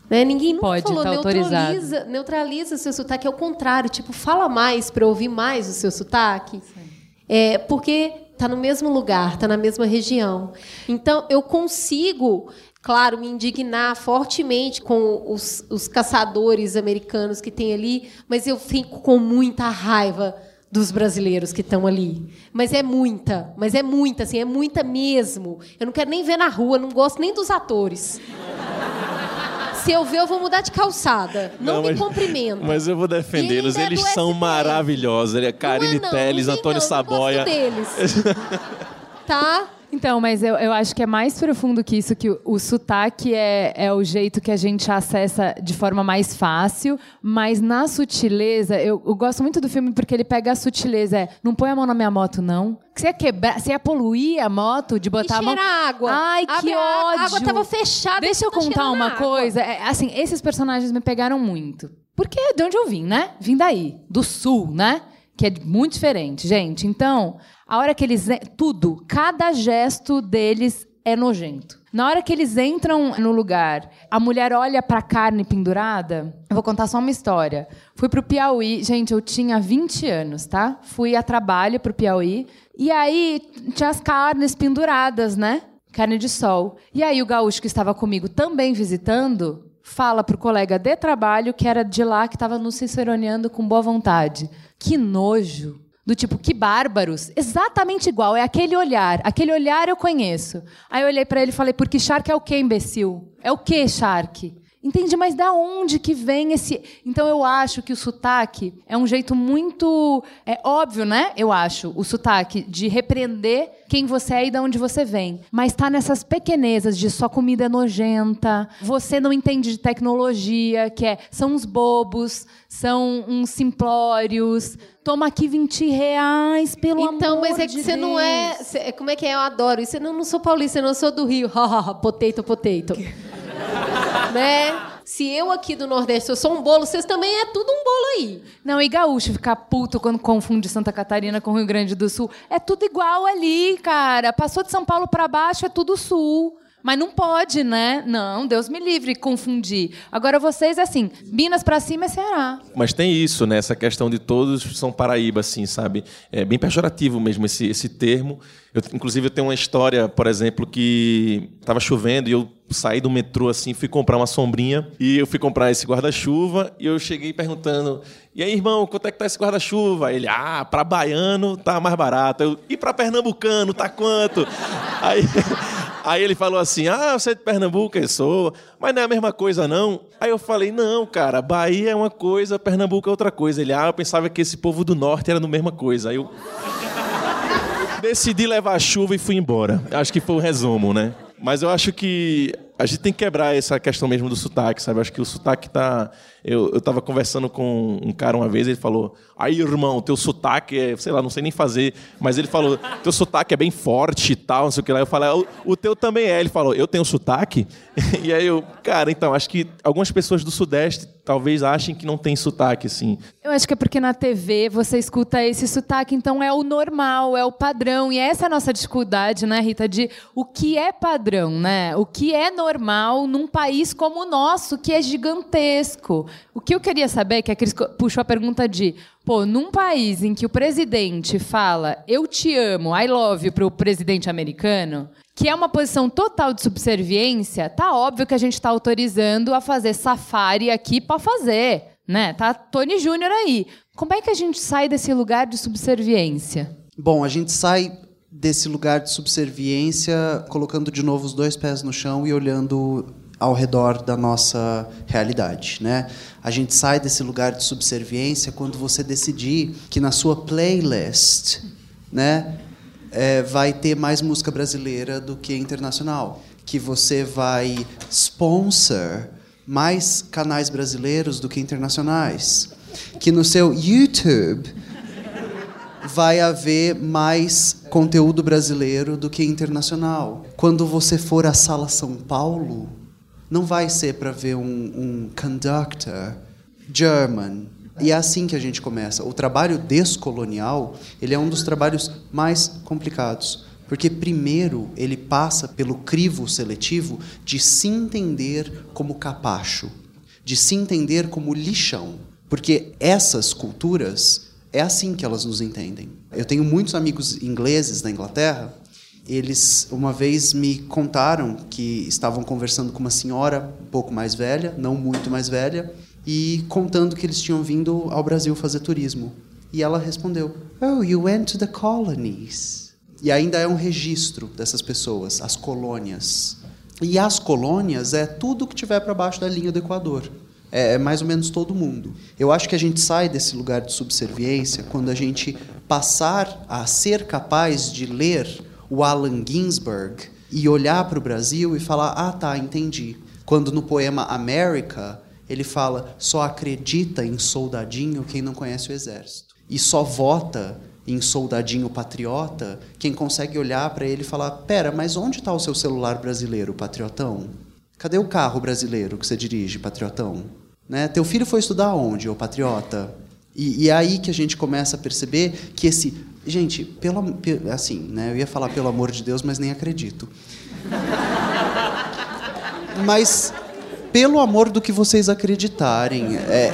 Né? Ninguém nunca
Pode,
falou
tá
neutraliza, neutraliza seu sotaque, é o contrário, tipo, fala mais para ouvir mais o seu sotaque. É, porque está no mesmo lugar, está na mesma região. Então, eu consigo, claro, me indignar fortemente com os, os caçadores americanos que tem ali, mas eu fico com muita raiva dos brasileiros que estão ali. Mas é muita, mas é muita, assim, é muita mesmo. Eu não quero nem ver na rua, não gosto nem dos atores. Se eu ver, eu vou mudar de calçada. Não,
Não,
me
mas-
cumprimenta.
Mas eu vou defendê-los,
é
eles
do
são
STF.
maravilhosos. Ele é Karine
não,
Telles,
não vem
Antônio
não, eu
Saboia.
gosto deles. tá?
Então, mas eu, eu acho que é mais profundo que isso, que o, o sotaque é, é o jeito que a gente acessa de forma mais fácil, mas na sutileza, eu, eu gosto muito do filme porque ele pega a sutileza, é, não põe a mão na minha moto, não. Que Você ia quebrar, você ia poluir a moto de botar
e
a mão.
água.
Ai,
Abre
que ódio.
A água tava fechada.
Deixa eu
tá
contar uma coisa. É, assim, esses personagens me pegaram muito. Porque é de onde eu vim, né? Vim daí, do sul, né? Que é muito diferente, gente. Então, a hora que eles. Tudo, cada gesto deles é nojento. Na hora que eles entram no lugar, a mulher olha pra carne pendurada. Eu vou contar só uma história. Fui pro Piauí, gente, eu tinha 20 anos, tá? Fui a trabalho pro Piauí. E aí tinha as carnes penduradas, né? Carne de sol. E aí o gaúcho que estava comigo também visitando fala pro colega de trabalho que era de lá que estava nos ciceroneando com boa vontade. Que nojo. Do tipo, que bárbaros. Exatamente igual. É aquele olhar. Aquele olhar eu conheço. Aí eu olhei para ele e falei, porque Shark é o quê, imbecil? É o quê, Shark? Entendi, mas da onde que vem esse. Então eu acho que o sotaque é um jeito muito. É óbvio, né? Eu acho, o sotaque de repreender quem você é e de onde você vem. Mas tá nessas pequenezas de sua comida é nojenta, você não entende de tecnologia, que é. São uns bobos, são uns simplórios. Toma aqui 20 reais, pelo amor
Então, mas é que
de
você não é.
Deus.
Como é que é? Eu adoro isso. Eu não, não sou paulista, eu não sou do Rio. potato, potato. né? Se eu aqui do Nordeste eu sou um bolo, vocês também é tudo um bolo aí.
Não, e gaúcho ficar puto quando confunde Santa Catarina com Rio Grande do Sul. É tudo igual ali, cara. Passou de São Paulo pra baixo, é tudo sul. Mas não pode, né? Não, Deus me livre confundir. Agora vocês, assim, Minas pra cima é Ceará.
Mas tem isso, né? Essa questão de todos são Paraíba, assim, sabe? É bem pejorativo mesmo esse, esse termo. Eu, inclusive, eu tenho uma história, por exemplo, que estava chovendo e eu saí do metrô, assim, fui comprar uma sombrinha e eu fui comprar esse guarda-chuva e eu cheguei perguntando, e aí, irmão, quanto é que tá esse guarda-chuva? Ele, ah, para baiano tá mais barato. Eu, e para pernambucano, tá quanto? Aí... Aí ele falou assim: Ah, você é de Pernambuco? Eu sou, mas não é a mesma coisa, não. Aí eu falei: Não, cara, Bahia é uma coisa, Pernambuco é outra coisa. Ele, ah, eu pensava que esse povo do norte era a mesma coisa. Aí eu. Decidi levar a chuva e fui embora. Acho que foi o resumo, né? Mas eu acho que a gente tem que quebrar essa questão mesmo do sotaque, sabe? Acho que o sotaque tá. Eu, eu tava conversando com um cara uma vez, ele falou: Aí, irmão, teu sotaque é, sei lá, não sei nem fazer, mas ele falou: Teu sotaque é bem forte e tal, não sei o que lá. Eu falei: "Ah, o, o teu também é. Ele falou: Eu tenho sotaque? E aí eu, cara, então, acho que algumas pessoas do Sudeste talvez achem que não tem sotaque, assim.
Eu acho que é porque na TV você escuta esse sotaque, então é o normal, é o padrão. E essa é a nossa dificuldade, né, Rita, de o que é padrão, né? O que é normal num país como o nosso, que é gigantesco. O que eu queria saber, que a Cris puxou a pergunta de, pô, num país em que o presidente fala eu te amo, I love you, para o presidente americano, que é uma posição total de subserviência, tá óbvio que a gente está autorizando a fazer safari aqui para fazer, né? Tá Tony Júnior aí. Como é que a gente sai desse lugar de subserviência?
Bom, a gente sai desse lugar de subserviência colocando de novo os dois pés no chão e olhando ao redor da nossa realidade, né? A gente sai desse lugar de subserviência quando você decidir que na sua playlist, né, é, vai ter mais música brasileira do que internacional, que você vai sponsor mais canais brasileiros do que internacionais, que no seu YouTube vai haver mais conteúdo brasileiro do que internacional. Quando você for à Sala São Paulo, não vai ser para ver um, um conductor German. E é assim que a gente começa. O trabalho descolonial, ele é um dos trabalhos mais complicados. Porque, primeiro, ele passa pelo crivo seletivo de se entender como capacho, de se entender como lixão. Porque essas culturas, é assim que elas nos entendem. Eu tenho muitos amigos ingleses na Inglaterra. Eles uma vez me contaram que estavam conversando com uma senhora um pouco mais velha, não muito mais velha, e contando que eles tinham vindo ao Brasil fazer turismo. E ela respondeu: Oh, you went to the colonies. E ainda é um registro dessas pessoas, as colônias. E as colônias é tudo que tiver para baixo da linha do Equador. É, é mais ou menos todo mundo. Eu acho que a gente sai desse lugar de subserviência quando a gente passar a ser capaz de ler o Allen Ginsberg e olhar para o Brasil e falar: ah, tá, entendi. Quando no poema America ele fala: só acredita em soldadinho quem não conhece o exército. E só vota em soldadinho patriota quem consegue olhar para ele e falar: pera, mas onde está o seu celular brasileiro, patriotão? Cadê o carro brasileiro que você dirige, patriotão? Né? Teu filho foi estudar onde, ô patriota? E, e é aí que a gente começa a perceber que esse. Gente, pelo, assim, né? eu ia falar pelo amor de Deus, mas nem acredito. mas pelo amor do que vocês acreditarem, é,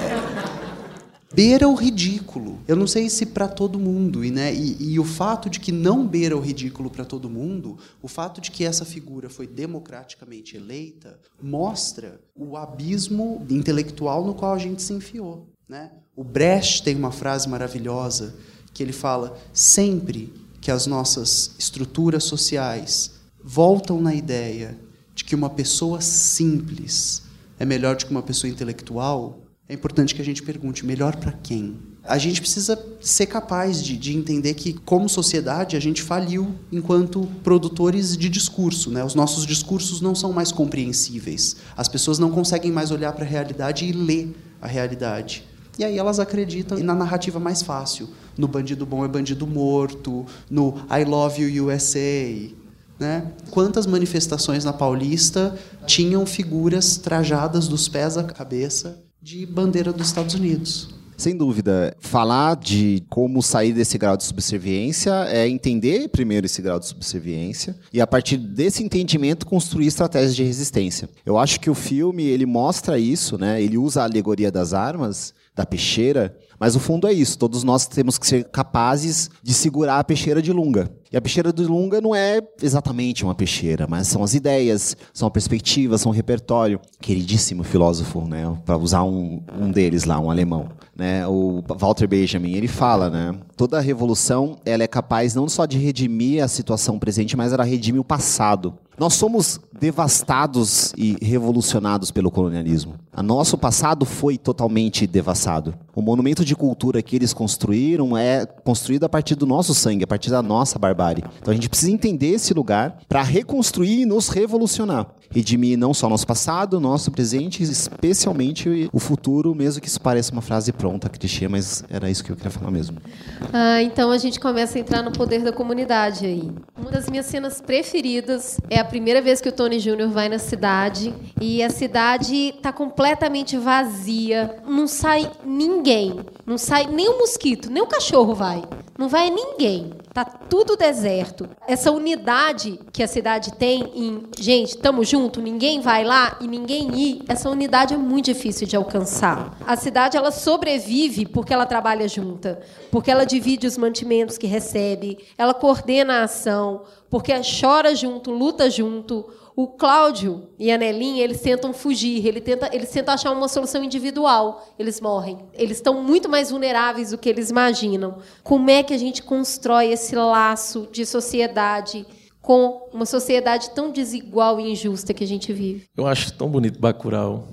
beira o ridículo. Eu não sei se para todo mundo, e, né, e, e, o fato de que não beira o ridículo para todo mundo, o fato de que essa figura foi democraticamente eleita, mostra o abismo intelectual no qual a gente se enfiou. Né? O Brecht tem uma frase maravilhosa que ele fala: sempre que as nossas estruturas sociais voltam na ideia de que uma pessoa simples é melhor do que uma pessoa intelectual, é importante que a gente pergunte: melhor para quem? A gente precisa ser capaz de, de, entender que, como sociedade, a gente faliu enquanto produtores de discurso. Né? Os nossos discursos não são mais compreensíveis. As pessoas não conseguem mais olhar para a realidade e ler a realidade. E aí elas acreditam na narrativa mais fácil. No bandido bom é bandido morto, no I love you USA. Né? Quantas manifestações na Paulista tinham figuras trajadas dos pés à cabeça de bandeira dos Estados Unidos.
Sem dúvida, falar de como sair desse grau de subserviência é entender primeiro esse grau de subserviência e a partir desse entendimento construir estratégias de resistência. Eu acho que o filme ele mostra isso, né? Ele usa a alegoria das armas, da peixeira, mas o fundo é isso. Todos nós temos que ser capazes de segurar a peixeira de Lunga. E a peixeira de Lunga não é exatamente uma peixeira, mas são as ideias, são a perspectiva, são o repertório. Queridíssimo filósofo, né? Para usar um, um deles lá, um alemão, né? O Walter Benjamin, ele fala, né? Toda revolução ela é capaz não só de redimir a situação presente, mas ela redime o passado. Nós somos devastados e revolucionados pelo colonialismo. O nosso passado foi totalmente devastado. O monumento de cultura que eles construíram é construído a partir do nosso sangue, a partir da nossa barbárie. Então a gente precisa entender esse lugar para reconstruir e nos revolucionar. Redimir não só nosso passado, nosso presente, especialmente o futuro, mesmo que isso pareça uma frase pronta, clichê, mas era isso que eu queria falar mesmo.
Ah, então a gente começa a entrar no poder da comunidade aí. Uma das minhas cenas preferidas é a primeira vez que o Tony Júnior vai na cidade e a cidade está completamente vazia, não sai ninguém, não sai nem o mosquito, nem o cachorro vai, não vai ninguém. Tá tudo deserto. Essa unidade que a cidade tem em, gente, estamos junto, ninguém vai lá e ninguém ir, essa unidade é muito difícil de alcançar. A cidade ela sobrevive porque ela trabalha junta, porque ela divide os mantimentos que recebe, ela coordena a ação, porque chora junto, luta junto. O Cláudio e a Nelinha, eles tentam fugir, ele tenta, eles tentam achar uma solução individual, eles morrem. Eles estão muito mais vulneráveis do que eles imaginam. Como é que a gente constrói esse laço de sociedade com uma sociedade tão desigual e injusta que a gente vive?
Eu acho tão bonito Bacurau.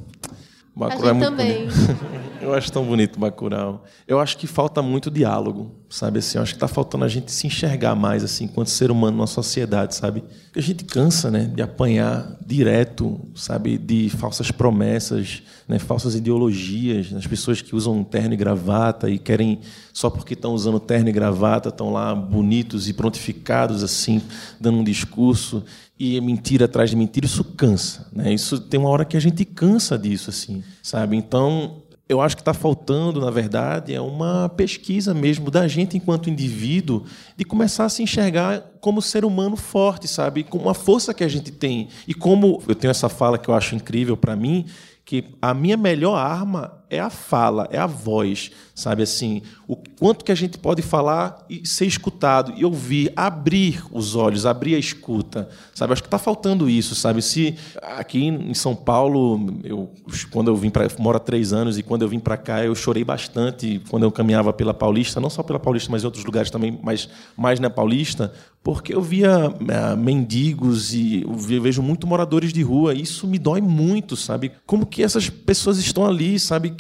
Bacurau a gente é também.
Eu acho tão bonito Bacurau. Eu acho que falta muito diálogo, sabe assim? Eu acho que está faltando a gente se enxergar mais assim, enquanto ser humano numa sociedade, sabe? A gente cansa, né, de apanhar direto, sabe, de falsas promessas, né, falsas ideologias, as pessoas que usam terno e gravata e querem só porque estão usando terno e gravata estão lá bonitos e prontificados assim, dando um discurso e mentira atrás de mentira, isso cansa, né? Isso tem uma hora que a gente cansa disso, assim, sabe? Então, eu acho que está faltando, na verdade, é uma pesquisa mesmo da gente enquanto indivíduo de começar a se enxergar como ser humano forte, sabe? Com uma força que a gente tem. E como eu tenho essa fala que eu acho incrível para mim, que a minha melhor arma é a fala, é a voz, sabe assim, o quanto que a gente pode falar e ser escutado e ouvir, abrir os olhos, abrir a escuta, sabe? Acho que está faltando isso, sabe? Se aqui em São Paulo, eu quando eu vim para moro há três anos e quando eu vim para cá eu chorei bastante quando eu caminhava pela Paulista, não só pela Paulista, mas em outros lugares também, mas mais na Paulista, porque eu via uh, mendigos e eu vejo muito moradores de rua. E isso me dói muito, sabe? Como que essas pessoas estão ali, sabe?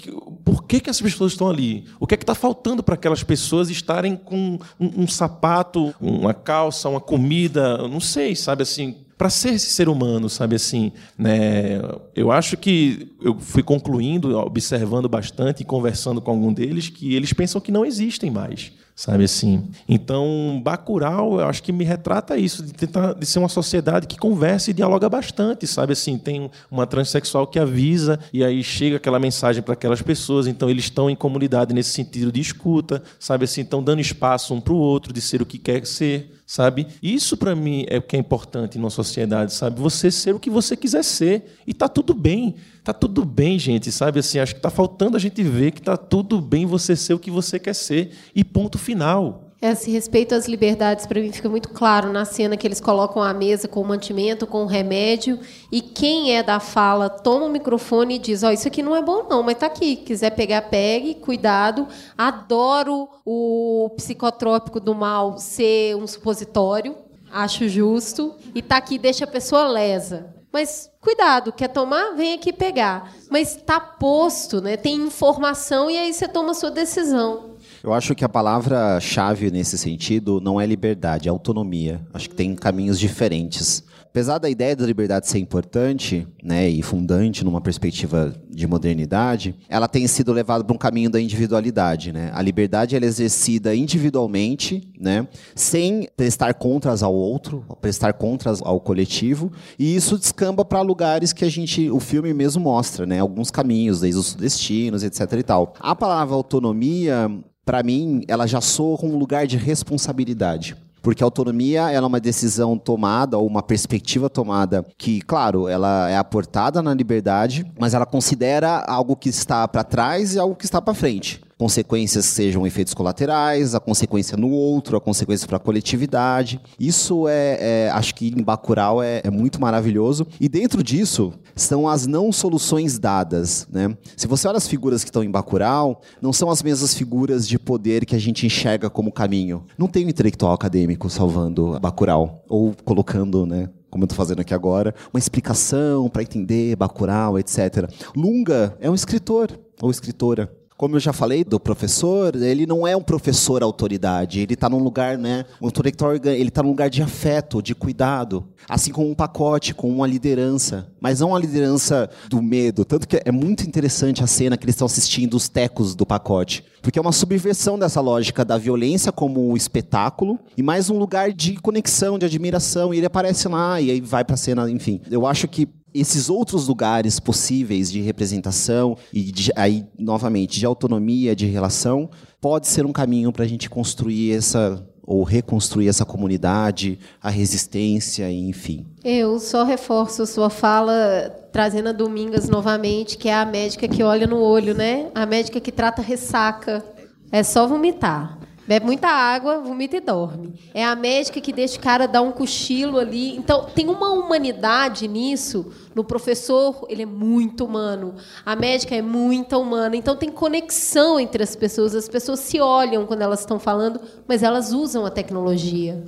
Por que, que essas pessoas estão ali? O que é que está faltando para aquelas pessoas estarem com um, um, sapato, uma calça, uma comida? Não sei, sabe assim? Para ser esse ser humano, sabe assim, né? Eu acho que eu fui concluindo, observando bastante e conversando com algum deles que eles pensam que não existem mais sabe assim. Então, Bacurau, eu acho que me retrata isso de tentar de ser uma sociedade que conversa e dialoga bastante, sabe assim. Tem uma transexual que avisa e aí chega aquela mensagem para aquelas pessoas. Então, eles estão em comunidade nesse sentido de escuta, sabe assim, estão dando espaço um para o outro de ser o que quer ser, sabe? Isso para mim é o que é importante numa sociedade, sabe? Você ser o que você quiser ser e tá tudo bem. Tá tudo bem, gente, sabe assim, acho que tá faltando a gente ver que tá tudo bem você ser o que você quer ser e ponto final.
Esse respeito às liberdades, para mim, fica muito claro na cena que eles colocam a mesa com o mantimento, com o remédio, e quem é da fala toma o microfone e diz: Ó, oh, isso aqui não é bom, não, mas tá aqui. Quiser pegar, pegue, cuidado. Adoro o psicotrópico do mal ser um supositório, acho justo. E tá aqui, deixa a pessoa lesa. Mas cuidado, quer tomar? Vem aqui pegar. Mas está posto, né? tem informação e aí você toma a sua decisão.
Eu acho que a palavra-chave nesse sentido não é liberdade, é autonomia. Acho que tem caminhos diferentes. Apesar da ideia da liberdade ser importante né, e fundante numa perspectiva de modernidade, ela tem sido levada para um caminho da individualidade. Né? A liberdade é exercida individualmente, né, sem prestar contas ao outro, prestar contas ao coletivo, e isso descamba para lugares que a gente, o filme mesmo mostra, né, alguns caminhos, desde os destinos, etc. E tal. A palavra autonomia para mim, ela já soa com um lugar de responsabilidade. Porque a autonomia ela é uma decisão tomada ou uma perspectiva tomada que, claro, ela é aportada na liberdade, mas ela considera algo que está para trás e algo que está para frente consequências sejam efeitos colaterais, a consequência no outro, a consequência para a coletividade. Isso é, é, acho que em Bacurau é, é, muito maravilhoso. E dentro disso são as não soluções dadas, né? Se você olha as figuras que estão em Bacurau, não são as mesmas figuras de poder que a gente enxerga como caminho. Não tem um intelectual acadêmico salvando Bacurau ou colocando, né? como eu estou fazendo aqui agora, uma explicação para entender Bacurau, etc. Lunga é um escritor ou escritora. Como eu já falei do professor, ele não é um professor autoridade, ele está num lugar, né? O intelectual ele está num lugar de afeto, de cuidado, assim como um pacote, com uma liderança, mas não uma liderança do medo. Tanto que é muito interessante a cena que eles estão assistindo os tecos do pacote, porque é uma subversão dessa lógica da violência como um espetáculo e mais um lugar de conexão, de admiração. E ele aparece lá e aí vai para a cena, enfim. Eu acho que esses outros lugares possíveis de representação e de, aí novamente de autonomia de relação pode ser um caminho para a gente construir essa ou reconstruir essa comunidade, a resistência, enfim.
Eu só reforço sua fala trazendo a Domingas novamente, que é a médica que olha no olho, né? A médica que trata ressaca. É só vomitar. Bebe muita água, vomita e dorme. É a médica que deixa o cara dar um cochilo ali. Então, tem uma humanidade nisso. No professor, ele é muito humano. A médica é muito humana. Então, tem conexão entre as pessoas. As pessoas se olham quando elas estão falando, mas elas usam a tecnologia.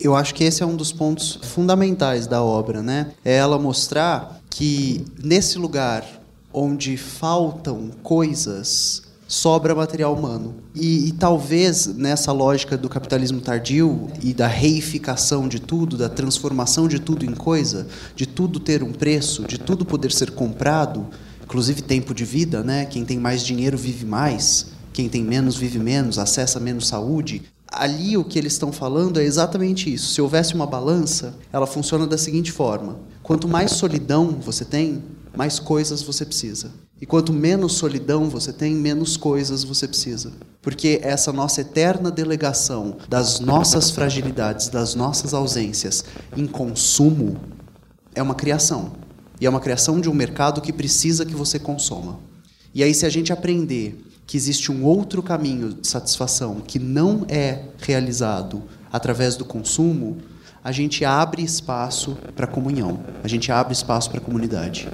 Eu acho que esse é um dos pontos fundamentais da obra, né? É ela mostrar que nesse lugar onde faltam coisas, sobra material humano. E, e, talvez nessa lógica do capitalismo tardio e da reificação de tudo, da transformação de tudo em coisa, de tudo ter um preço, de tudo poder ser comprado, inclusive tempo de vida, né? Quem tem mais dinheiro vive mais, quem tem menos vive menos, acessa menos saúde. Ali o que eles estão falando é exatamente isso. Se houvesse uma balança, ela funciona da seguinte forma: quanto mais solidão você tem, mais coisas você precisa. E quanto menos solidão você tem, menos coisas você precisa. Porque essa nossa eterna delegação das nossas fragilidades, das nossas ausências em consumo é uma criação. E é uma criação de um mercado que precisa que você consoma. E aí, se a gente aprender que existe um outro caminho de satisfação que não é realizado através do consumo, a gente abre espaço para comunhão, a gente abre espaço para comunidade.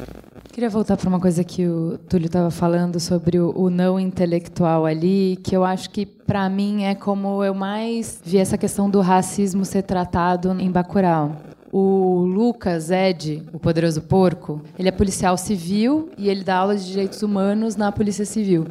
Queria voltar para uma coisa que o Túlio estava falando sobre o, o, não intelectual ali, que eu acho que para mim é como eu mais vi essa questão do racismo ser tratado em Bacurau. O Lucas Ed, o poderoso porco, ele é policial civil e ele dá aula de direitos humanos na Polícia Civil.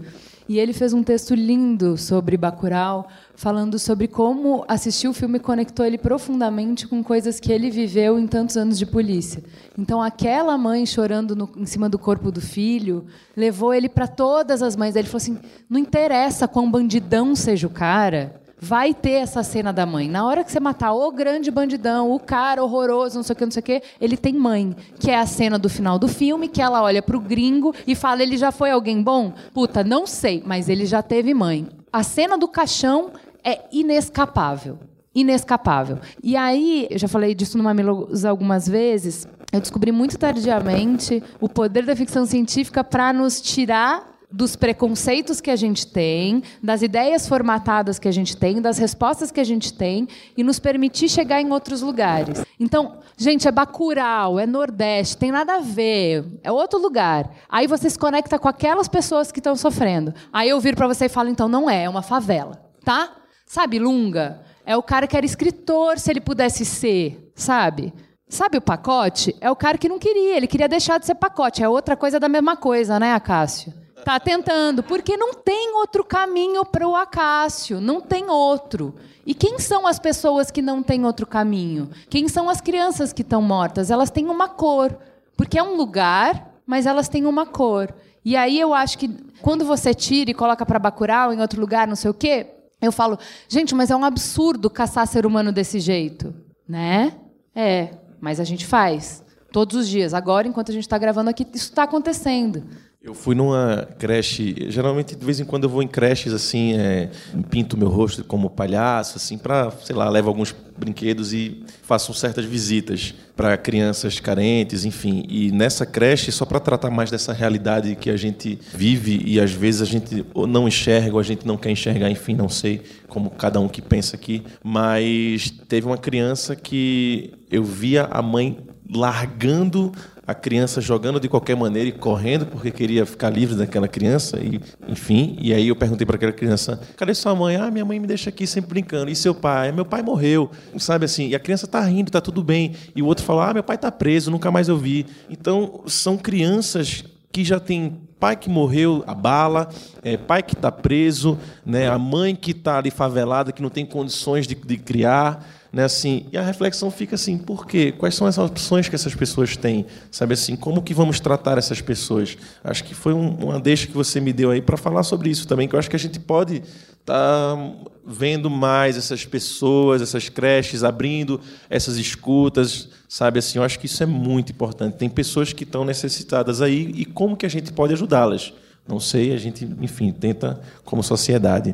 E ele fez um texto lindo sobre Bacurau, falando sobre como assistir o filme conectou ele profundamente com coisas que ele viveu em tantos anos de polícia. Então, aquela mãe chorando no, em cima do corpo do filho levou ele para todas as mães. Ele falou assim: não interessa quão bandidão seja o cara, vai ter essa cena da mãe. Na hora que você matar o grande bandidão, o cara horroroso, não sei o que, não sei o que, ele tem mãe, que é a cena do final do filme, que ela olha pro gringo e fala: ele já foi alguém bom? Puta, não sei, mas ele já teve mãe. A cena do caixão é inescapável. Inescapável. E aí, eu já falei disso no Mamilos algumas vezes, eu descobri muito tardiamente o poder da ficção científica para nos tirar dos preconceitos que a gente tem, das ideias formatadas que a gente tem, das respostas que a gente tem e nos permitir chegar em outros lugares. Então, gente, é Bacurau, é Nordeste, tem nada a ver, é outro lugar. Aí você se conecta com aquelas pessoas que estão sofrendo. Aí eu viro para você e falo, então não é, é uma favela, tá? Sabe, Lunga? É o cara que era escritor, se ele pudesse ser, sabe? Sabe o pacote? É o cara que não queria, ele queria deixar de ser pacote. É outra coisa da mesma coisa, né, Acácio? Tá tentando, porque não tem outro caminho para o Acácio, não tem outro. E quem são as pessoas que não têm outro caminho? Quem são as crianças que estão mortas? Elas têm uma cor, porque é um lugar, mas elas têm uma cor. E aí eu acho que quando você tira e coloca para Bacurau em outro lugar, não sei o quê, eu falo, gente, mas é um absurdo caçar ser humano desse jeito, né? É, mas a gente faz todos os dias. Agora, enquanto a gente está gravando aqui, isso está acontecendo.
Eu fui numa creche, geralmente de vez em quando eu vou em creches assim, é, pinto meu rosto como palhaço, assim, para, sei lá, levo alguns brinquedos e faço certas visitas para crianças carentes, enfim. E nessa creche, só para tratar mais dessa realidade que a gente vive e às vezes a gente não enxerga, ou a gente não quer enxergar, enfim, não sei como cada um que pensa aqui, mas teve uma criança que eu via a mãe largando a criança jogando de qualquer maneira e correndo porque queria ficar livre daquela criança e enfim e aí eu perguntei para aquela criança cadê sua mãe? Ah minha mãe me deixa aqui sempre brincando. E seu pai? Meu pai morreu. Sabe assim e a criança está rindo está tudo bem e o outro falou ah meu pai está preso nunca mais eu vi. Então são crianças que já tem pai que morreu a bala, é, pai que está preso, né, a mãe que está ali favelada, que não tem condições de, de criar. Né, assim, e a reflexão fica assim, por quê? Quais são as opções que essas pessoas têm? Sabe assim, como que vamos tratar essas pessoas? Acho que foi um, uma deixa que você me deu aí para falar sobre isso também, que eu acho que a gente pode estar tá vendo mais essas pessoas, essas creches, abrindo essas escutas, sabe assim, eu acho que isso é muito importante. Tem pessoas que estão necessitadas aí e como que a gente pode ajudá-las? Não sei, a gente, enfim, tenta como sociedade.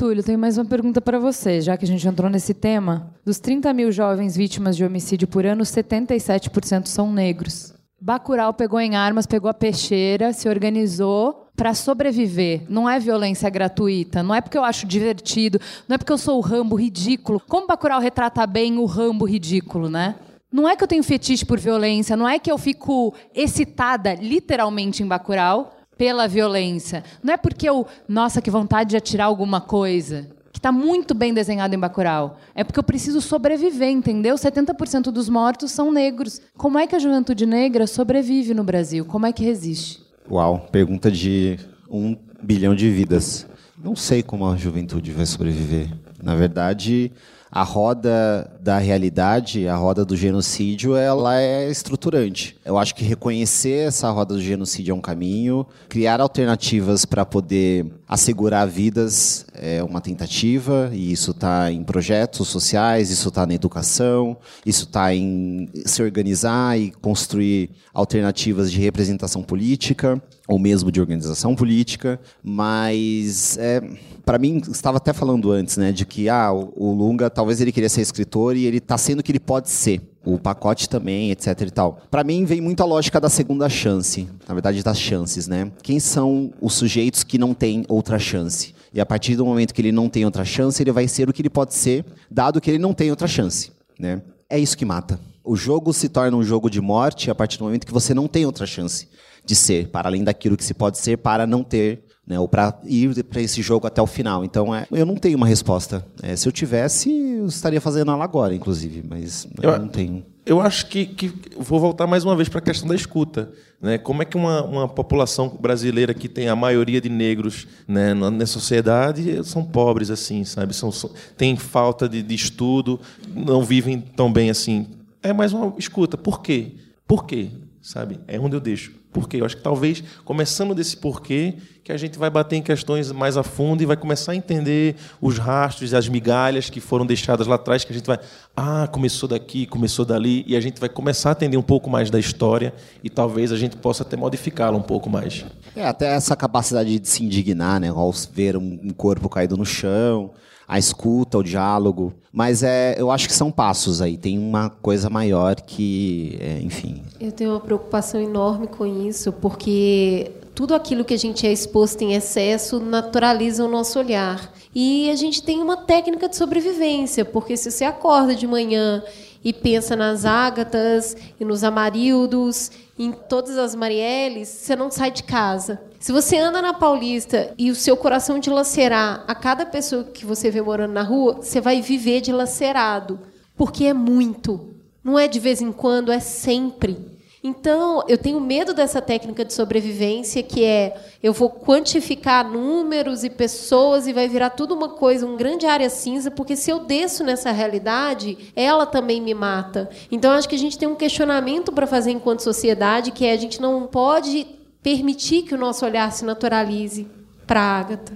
Túlio, tenho mais uma pergunta para você, já que a gente entrou nesse tema. Dos 30 mil jovens vítimas de homicídio por ano, 77% são negros. Bacurau pegou em armas, pegou a peixeira, se organizou para sobreviver. Não é violência gratuita, não é porque eu acho divertido, não é porque eu sou o Rambo ridículo. Como Bacurau retrata bem o Rambo ridículo, né? Não é que eu tenho fetiche por violência, não é que eu fico excitada literalmente em Bacurau, pela violência. Não é porque eu, nossa, que vontade de atirar alguma coisa, que está muito bem desenhado em Bacurau. É porque eu preciso sobreviver, entendeu? 70% dos mortos são negros. Como é que a juventude negra sobrevive no Brasil? Como é que resiste?
Uau, pergunta de um bilhão de vidas. Não sei como a juventude vai sobreviver. Na verdade, a roda da realidade, a roda do genocídio, ela é estruturante. Eu acho que reconhecer essa roda do genocídio é um caminho, criar alternativas para poder assegurar vidas é uma tentativa, e isso está em projetos sociais, isso está na educação, isso está em se organizar e construir alternativas de representação política ou mesmo de organização política, mas é, para mim estava até falando antes, né, de que ah, o Lunga talvez ele queria ser escritor e ele está sendo o que ele pode ser. o pacote também, etc e tal. Para mim vem muito a lógica da segunda chance, na verdade das chances, né? Quem são os sujeitos que não têm outra chance? E a partir do momento que ele não tem outra chance, ele vai ser o que ele pode ser, dado que ele não tem outra chance, né? É isso que mata. O jogo se torna um jogo de morte a partir do momento que você não tem outra chance de ser, para além daquilo que se pode ser, para não ter né, ou para ir para esse jogo até o final. Então, é, eu não tenho uma resposta. É, se eu tivesse, eu estaria fazendo ela agora, inclusive, mas eu, eu não tenho.
Eu acho que, que vou voltar mais uma vez para a questão da escuta. Né? Como é que uma, uma população brasileira que tem a maioria de negros né, na, na sociedade são pobres assim, sabe? São, são, tem falta de, de estudo, não vivem tão bem assim. É mais uma escuta. Por quê? Por quê? Sabe? É onde eu deixo. Porquê? Eu acho que talvez, começando desse porquê, que a gente vai bater em questões mais a fundo e vai começar a entender os rastros, as migalhas que foram deixadas lá atrás, que a gente vai, ah, começou daqui, começou dali, e a gente vai começar a entender um pouco mais da história e talvez a gente possa até modificá-la um pouco mais.
É, até essa capacidade de se indignar, né, ao ver um corpo caído no chão, a escuta, o diálogo. Mas é, eu acho que são passos aí. Tem uma coisa maior que, é, enfim.
Eu tenho uma preocupação enorme com isso, porque tudo aquilo que a gente é exposto em excesso naturaliza o nosso olhar. E a gente tem uma técnica de sobrevivência, porque se você acorda de manhã e pensa nas ágatas e nos amarildos, em todas as Marielles, você não sai de casa. Se você anda na Paulista e o seu coração dilacerar a cada pessoa que você vê morando na rua, você vai viver dilacerado, porque é muito. Não é de vez em quando, é sempre. Então, eu tenho medo dessa técnica de sobrevivência, que é eu vou quantificar números e pessoas e vai virar tudo uma coisa, um grande área cinza, porque se eu desço nessa realidade, ela também me mata. Então, acho que a gente tem um questionamento para fazer enquanto sociedade, que é a gente não pode permitir que o nosso olhar se naturalize para a Ágata.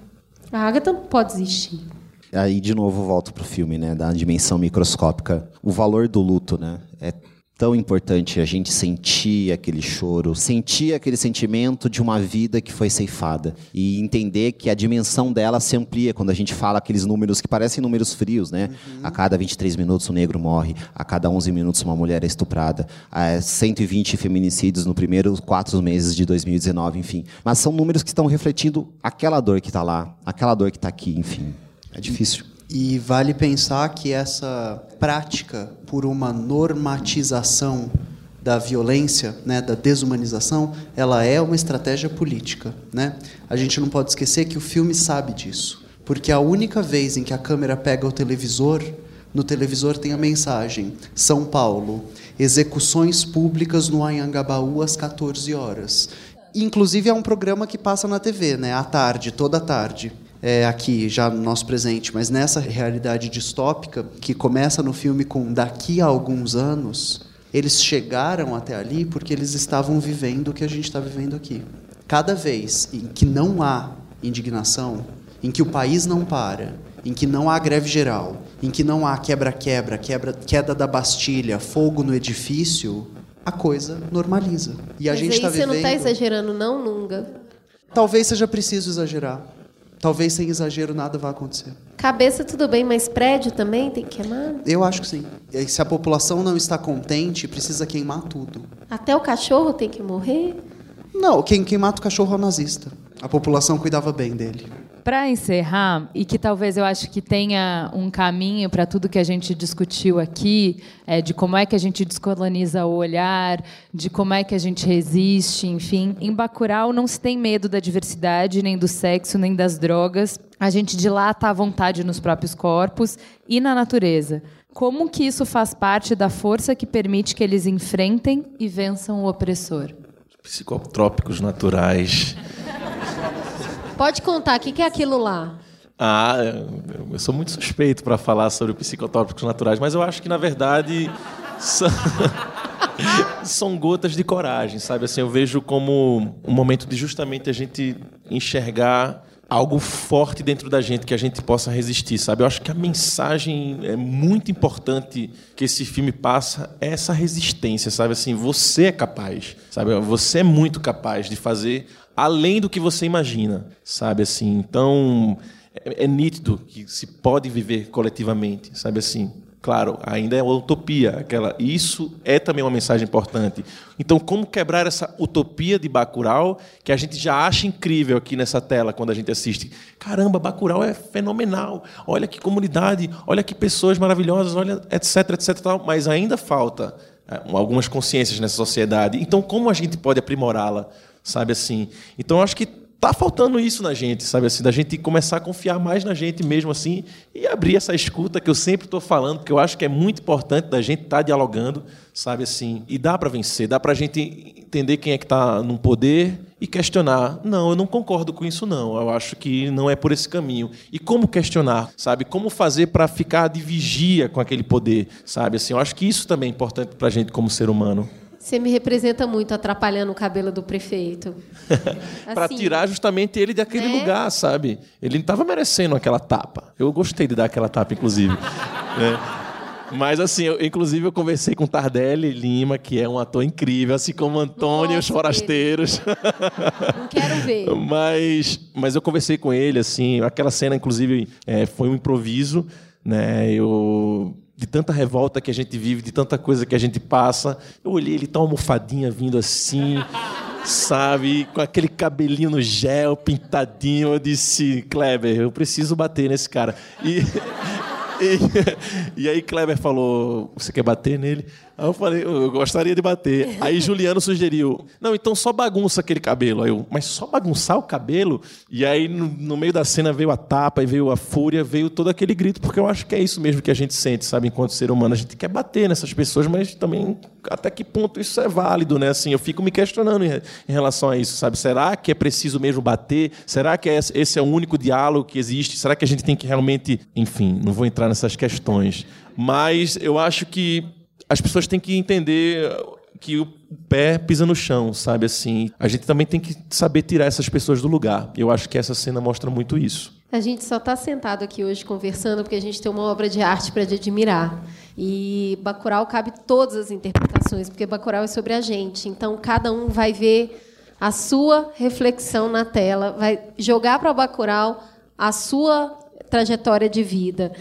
A Ágata não pode existir.
Aí, de novo, volto para o filme, né, da dimensão microscópica. O valor do luto, né, é tão importante a gente sentir aquele choro, sentir aquele sentimento de uma vida que foi ceifada e entender que a dimensão dela se amplia quando a gente fala aqueles números que parecem números frios, né? Uhum. A cada 23 minutos um negro morre, a cada 11 minutos uma mulher é estuprada, a 120 feminicídios no primeiro quatro meses de 2019, enfim. Mas são números que estão refletindo aquela dor que está lá, aquela dor que está aqui, enfim. É difícil.
E vale pensar que essa prática por uma normatização da violência, né, da desumanização, ela é uma estratégia política. Né? A gente não pode esquecer que o filme sabe disso. Porque a única vez em que a câmera pega o televisor, no televisor tem a mensagem: São Paulo, execuções públicas no Anhangabaú às 14 horas. Inclusive é um programa que passa na TV, né, à tarde, toda tarde é, aqui, já no nosso presente, mas nessa realidade distópica, que começa no filme com daqui a alguns anos, eles chegaram até ali porque eles estavam vivendo o que a gente está vivendo aqui. Cada vez em que não há indignação, em que o país não para, em que não há greve geral, em que não há quebra-quebra, quebra, queda da Bastilha, fogo no edifício, a coisa normaliza. E a
Mas
gente está
você
vivendo.
não está exagerando, não, Nunga?
Talvez seja preciso exagerar. Talvez sem exagero nada vá acontecer.
Cabeça tudo bem, mas prédio também tem que queimar?
Eu acho que sim. E se a população não está contente, precisa queimar tudo.
Até o cachorro tem que morrer?
Não, quem, quem mata o cachorro é o nazista. A população cuidava bem dele.
Para encerrar, e que talvez eu acho que tenha um caminho para tudo que a gente discutiu aqui, é, de como é que a gente descoloniza o olhar, de como é que a gente resiste, enfim. Em Bacurau não se tem medo da diversidade, nem do sexo, nem das drogas. A gente dilata a vontade nos próprios corpos e na natureza. Como que isso faz parte da força que permite que eles enfrentem e vençam o opressor?
Psicotrópicos naturais.
Pode contar, o que é aquilo lá?
Ah, eu sou muito suspeito para falar sobre psicotrópicos naturais, mas eu acho que, na verdade, são... são gotas de coragem, sabe? Assim, eu vejo como um momento de justamente a gente enxergar algo forte dentro da gente que a gente possa resistir, sabe? Eu acho que a mensagem é muito importante que esse filme passa é essa resistência, sabe? Assim, você é capaz, sabe? Você é muito capaz de fazer além do que você imagina, sabe assim. Então é, é nítido que se pode viver coletivamente, sabe assim. Claro, ainda é uma utopia. Aquela, isso é também uma mensagem importante. Então, como quebrar essa utopia de Bacurau, que a gente já acha incrível aqui nessa tela quando a gente assiste? Caramba, Bacurau é fenomenal. Olha que comunidade, olha que pessoas maravilhosas, olha, etc, etc, tal. Mas ainda falta é, algumas consciências nessa sociedade. Então, como a gente pode aprimorá-la? Sabe assim? Então, acho que tá faltando isso na gente, sabe assim, da gente começar a confiar mais na gente mesmo assim e abrir essa escuta que eu sempre estou falando, que eu acho que é muito importante da gente estar tá dialogando, sabe assim, e dá para vencer, dá para a gente entender quem é que está no poder e questionar. Não, eu não concordo com isso não. Eu acho que não é por esse caminho. E como questionar, sabe? Como fazer para ficar de vigia com aquele poder, sabe? Assim, eu acho que isso também é importante para a gente como ser humano.
Você me representa muito atrapalhando o cabelo do prefeito.
para assim, tirar justamente ele daquele né? lugar, sabe? Ele não estava merecendo aquela tapa. Eu gostei de dar aquela tapa, inclusive. né? Mas assim, eu, inclusive eu conversei com Tardelli Lima, que é um ator incrível, assim como Antônio Os Forasteiros.
Não quero ver.
mas, mas eu conversei com ele, assim, aquela cena, inclusive, é, foi um improviso, né? Eu de tanta revolta que a gente vive, de tanta coisa que a gente passa. Eu olhei ele tão almofadinha vindo assim, sabe, com aquele cabelinho no gel, pintadinho. Eu disse, Kleber, eu preciso bater nesse cara. E, e, e aí Kleber falou, você quer bater nele? Aí eu falei, eu gostaria de bater. Aí Juliano sugeriu, não, então só bagunça aquele cabelo. Aí eu, mas só bagunçar o cabelo? E aí no, no, meio da cena veio a tapa, e veio a fúria, veio todo aquele grito, porque eu acho que é isso mesmo que a gente sente, sabe, enquanto ser humano. A gente quer bater nessas pessoas, mas também até que ponto isso é válido, né? Assim, eu fico me questionando em, em relação a isso, sabe? Será que é preciso mesmo bater? Será que é esse é o único diálogo que existe? Será que a gente tem que realmente, enfim, não vou entrar nessas questões, mas eu acho que as pessoas têm que entender que o pé pisa no chão, sabe assim. A gente também tem que saber tirar essas pessoas do lugar. Eu acho que essa cena mostra muito isso.
A gente só está sentado aqui hoje conversando porque a gente tem uma obra de arte para admirar. E Bacurau cabe todas as interpretações, porque Bacurau é sobre a gente. Então, cada um vai ver a sua reflexão na tela, vai jogar para Bacurau a sua trajetória de vida.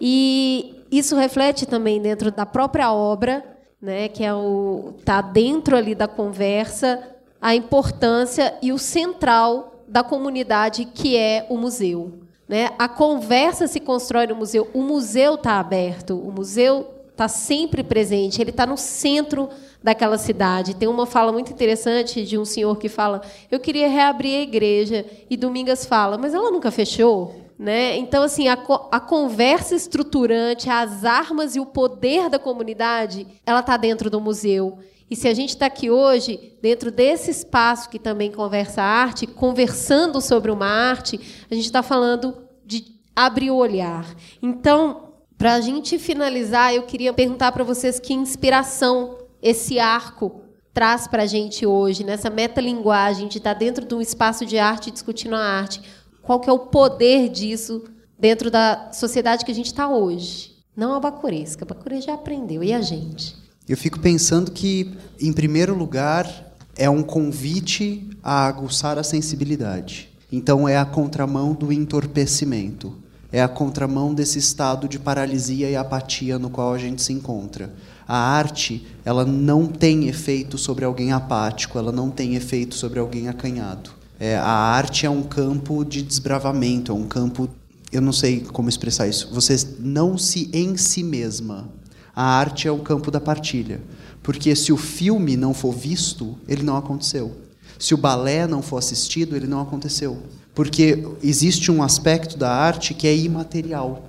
E isso reflete também dentro da própria obra, né, que é o tá dentro ali da conversa, a importância e o central da comunidade que é o museu. Né? A conversa se constrói no museu. O museu está aberto. O museu está sempre presente. Ele está no centro daquela cidade. Tem uma fala muito interessante de um senhor que fala: Eu queria reabrir a igreja. E Domingas fala: Mas ela nunca fechou? Né? Então, assim, a, a, conversa estruturante, as armas e o poder da comunidade, ela está dentro do museu. E se a gente está aqui hoje, dentro desse espaço que também conversa arte, conversando sobre uma arte, a gente está falando de abrir o olhar. Então, para a gente finalizar, eu queria perguntar para vocês que inspiração esse arco traz para a gente hoje, nessa metalinguagem de estar tá dentro de um espaço de arte discutindo a arte qual que é o poder disso dentro da sociedade que a gente está hoje. Não a bacuresca. A bacure já aprendeu. E a gente?
Eu fico pensando que, em primeiro lugar, é um convite a aguçar a sensibilidade. Então, é a contramão do entorpecimento. É a contramão desse estado de paralisia e apatia no qual a gente se encontra. A arte, ela não tem efeito sobre alguém apático, ela não tem efeito sobre alguém acanhado. É, a arte é um campo de desbravamento, é um campo. Eu não sei como expressar isso. Você não se em si mesma. A arte é o campo da partilha. Porque se o filme não for visto, ele não aconteceu. Se o balé não for assistido, ele não aconteceu. Porque existe um aspecto da arte que é imaterial.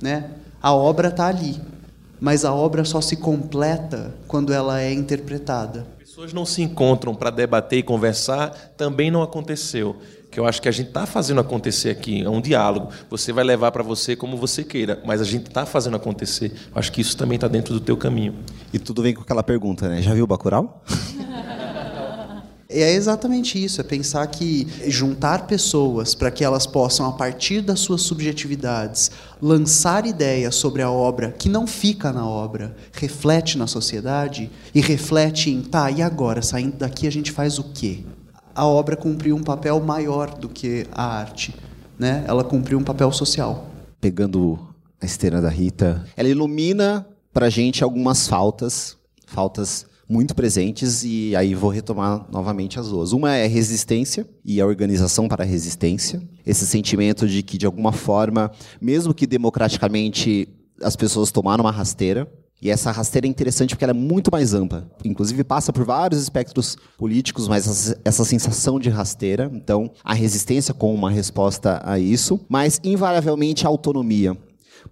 Né? A obra está ali, mas a obra só se completa quando ela é interpretada
pessoas não se encontram para debater e conversar, também não aconteceu. Que eu acho que a gente está fazendo acontecer aqui, é um diálogo. Você vai levar para você como você queira, mas a gente está fazendo acontecer. Eu acho que isso também está dentro do teu caminho.
E tudo vem com aquela pergunta, né? Já viu o Bacurau?
É exatamente isso, é pensar que juntar pessoas para que elas possam, a partir das suas subjetividades, lançar ideias sobre a obra que não fica na obra, reflete na sociedade e reflete em, tá, e agora, saindo daqui a gente faz o quê? A obra cumpriu um papel maior do que a arte, né? Ela cumpriu um papel social.
Pegando a esteira da Rita. Ela ilumina pra gente algumas faltas, faltas muito presentes e aí vou retomar novamente as duas. Uma é resistência e a organização para a resistência. Esse sentimento de que de alguma forma, mesmo que democraticamente as pessoas tomaram uma rasteira, e essa rasteira é interessante porque ela é muito mais ampla. Inclusive passa por vários espectros políticos, mas essa, sensação de rasteira. Então, a resistência como uma resposta a isso, mas invariavelmente a autonomia.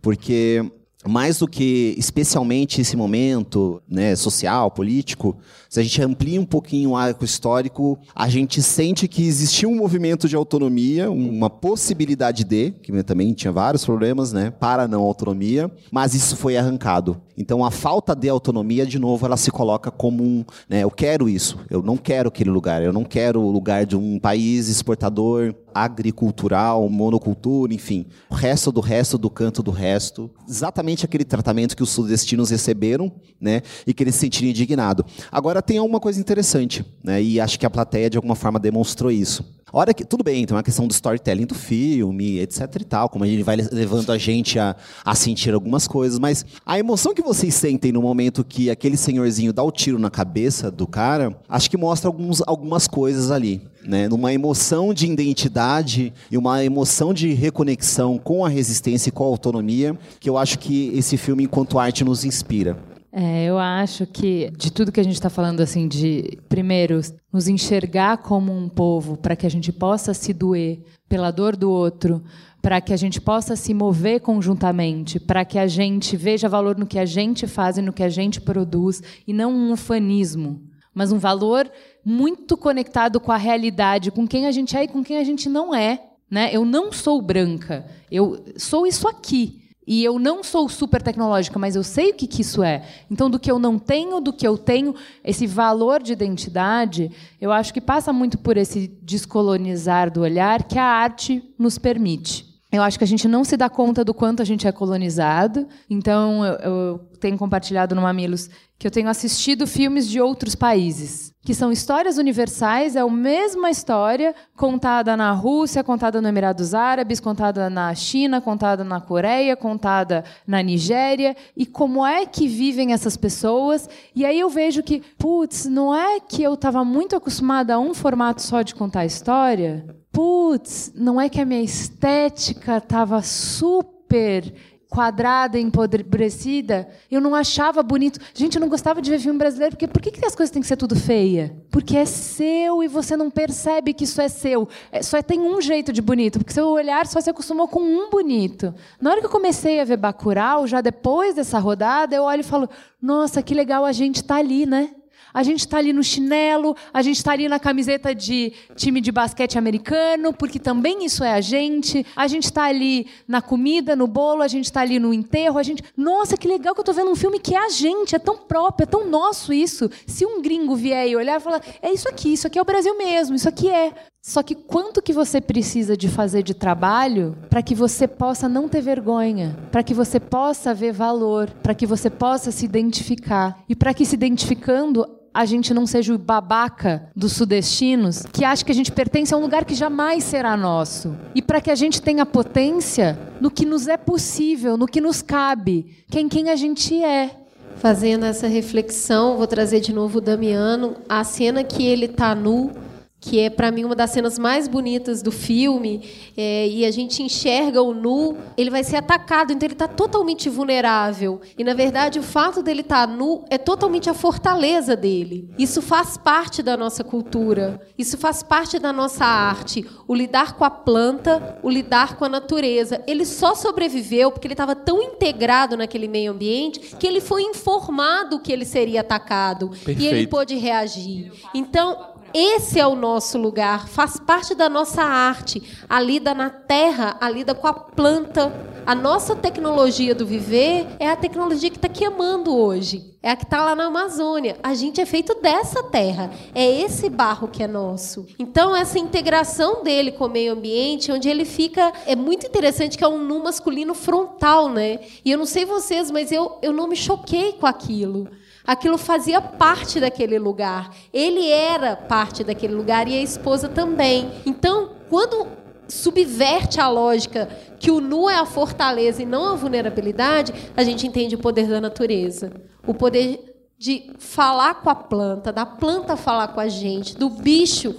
Porque mais do que especialmente esse momento né, social, político, se a gente amplia um pouquinho o arco histórico, a gente sente que existia um movimento de autonomia, uma possibilidade de, que também tinha vários problemas, né, para não autonomia, mas isso foi arrancado. Então a falta de autonomia, de novo, ela se coloca como um, né, eu quero isso, eu não quero aquele lugar, eu não quero o lugar de um país exportador, agricultural, monocultura, enfim, o resto do resto do canto do resto, exatamente aquele tratamento que os sudestinos receberam, né, e que eles se sentiram indignados. Agora tem uma coisa interessante, né, e acho que a plateia de alguma forma demonstrou isso. Hora que, tudo bem, tem uma questão do storytelling do filme, etc e tal, como ele vai levando a gente a, a sentir algumas coisas, mas a emoção que vocês sentem no momento que aquele senhorzinho dá o tiro na cabeça do cara, acho que mostra alguns, algumas coisas ali. Né, numa emoção de identidade e uma emoção de reconexão com a resistência e com a autonomia, que eu acho que esse filme, enquanto arte, nos inspira.
É, eu acho que de tudo que a gente está falando, assim, de primeiro nos enxergar como um povo, para que a gente possa se doer pela dor do outro, para que a gente possa se mover conjuntamente, para que a gente veja valor no que a gente faz e no que a gente produz, e não um ufanismo, mas um valor muito conectado com a realidade, com quem a gente é e com quem a gente não é. Né? Eu não sou branca, eu sou isso aqui. E eu não sou super tecnológica, mas eu sei o que, que isso é. Então, do que eu não tenho, do que eu tenho, esse valor de identidade, eu acho que passa muito por esse descolonizar do olhar que a arte nos permite. Eu acho que a gente não se dá conta do quanto a gente é colonizado. Então, eu, eu tenho compartilhado no Mamilos que eu tenho assistido filmes de outros países, que são histórias universais, é a mesma história contada na Rússia, contada no Emirados Árabes, contada na China, contada na Coreia, contada na Nigéria, e como é que vivem essas pessoas. E aí eu vejo que, putz, não é que eu estava muito acostumada a um formato só de contar história? Putz, não é que a minha estética estava super quadrada, empobrecida, eu não achava bonito. Gente, eu não gostava de ver filme brasileiro, porque por que, que as coisas têm que ser tudo feia? Porque é seu e você não percebe que isso é seu. É, só tem um jeito de bonito, porque seu olhar só se acostumou com um bonito. Na hora que eu comecei a ver Bacurau, já depois dessa rodada, eu olho e falo, nossa, que legal a gente tá ali, né? A gente está ali no chinelo, a gente está ali na camiseta de time de basquete americano, porque também isso é a gente. A gente está ali na comida, no bolo, a gente está ali no enterro. A gente, nossa, que legal que eu estou vendo um filme que é a gente, é tão próprio, é tão nosso isso. Se um gringo vier e olhar e falar, é isso aqui, isso aqui é o Brasil mesmo, isso aqui é. Só que quanto que você precisa de fazer de trabalho para que você possa não ter vergonha, para que você possa ver valor, para que você possa se identificar e para que se identificando a gente não seja o babaca dos sudestinos que acha que a gente pertence a um lugar que jamais será nosso. E para que a gente tenha potência no que nos é possível, no que nos cabe, quem quem a gente é.
Fazendo essa reflexão, vou trazer de novo o Damiano, a cena que ele está nu que é para mim uma das cenas mais bonitas do filme, é, e a gente enxerga o nu, ele vai ser atacado, então ele está totalmente vulnerável. E na verdade o fato dele estar tá nu é totalmente a fortaleza dele. Isso faz parte da nossa cultura, isso faz parte da nossa arte. O lidar com a planta, o lidar com a natureza. Ele só sobreviveu porque ele estava tão integrado naquele meio ambiente que ele foi informado que ele seria atacado Perfeito. e ele pôde reagir. Então esse é o nosso lugar, faz parte da nossa arte. A lida na terra, a lida com a planta. A nossa tecnologia do viver é a tecnologia que está queimando hoje. É a que está lá na Amazônia. A gente é feito dessa terra. É esse barro que é nosso. Então, essa integração dele com o meio ambiente, onde ele fica. É muito interessante que é um nu masculino frontal, né? E eu não sei vocês, mas eu, eu não me choquei com aquilo aquilo fazia parte daquele lugar. Ele era parte daquele lugar e a esposa também. Então, quando subverte a lógica que o nu é a fortaleza e não a vulnerabilidade, a gente entende o poder da natureza. O poder de falar com a planta, da planta falar com a gente, do bicho.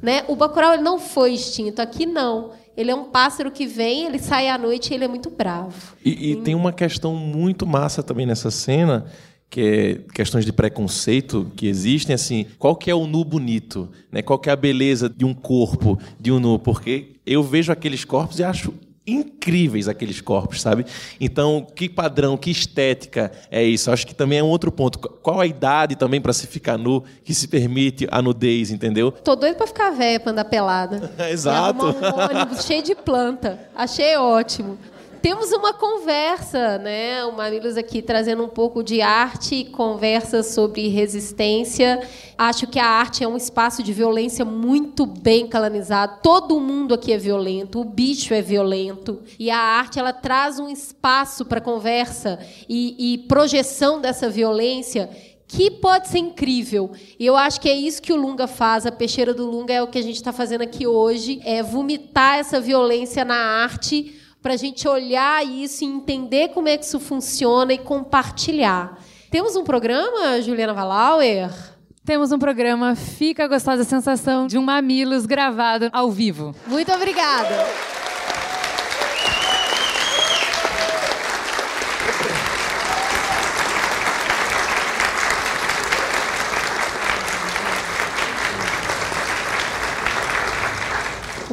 Né? O bacurau ele não foi extinto, aqui não. Ele é um pássaro que vem, ele sai à noite e ele é muito bravo.
E, e tem uma questão muito massa também nessa cena, que é questões de preconceito que existem, assim, qual que é o nu bonito, né? Qual que é a beleza de um corpo de um nu? Porque eu vejo aqueles corpos e acho incríveis aqueles corpos, sabe? Então, que padrão, que estética é isso? Acho que também é um outro ponto. Qual a idade também para se ficar nu que se permite a nudez, entendeu?
Tô doido para ficar velha, para andar pelada.
Exato.
Um ônibus cheio de planta. Achei ótimo. Temos uma conversa, né? O Mamilos aqui trazendo um pouco de arte, conversa sobre resistência. Acho que a arte é um espaço de violência muito bem canalizado. Todo mundo aqui é violento, o bicho é violento. E a arte ela traz um espaço para conversa e, e projeção dessa violência que pode ser incrível. E eu acho que é isso que o Lunga faz, a peixeira do Lunga é o que a gente está fazendo aqui hoje, é vomitar essa violência na arte para a gente olhar isso e entender como é que isso funciona e compartilhar. Temos um programa, Juliana Valauer?
Temos um programa Fica Gostosa a Sensação de um Mamilos gravado ao vivo.
Muito obrigada.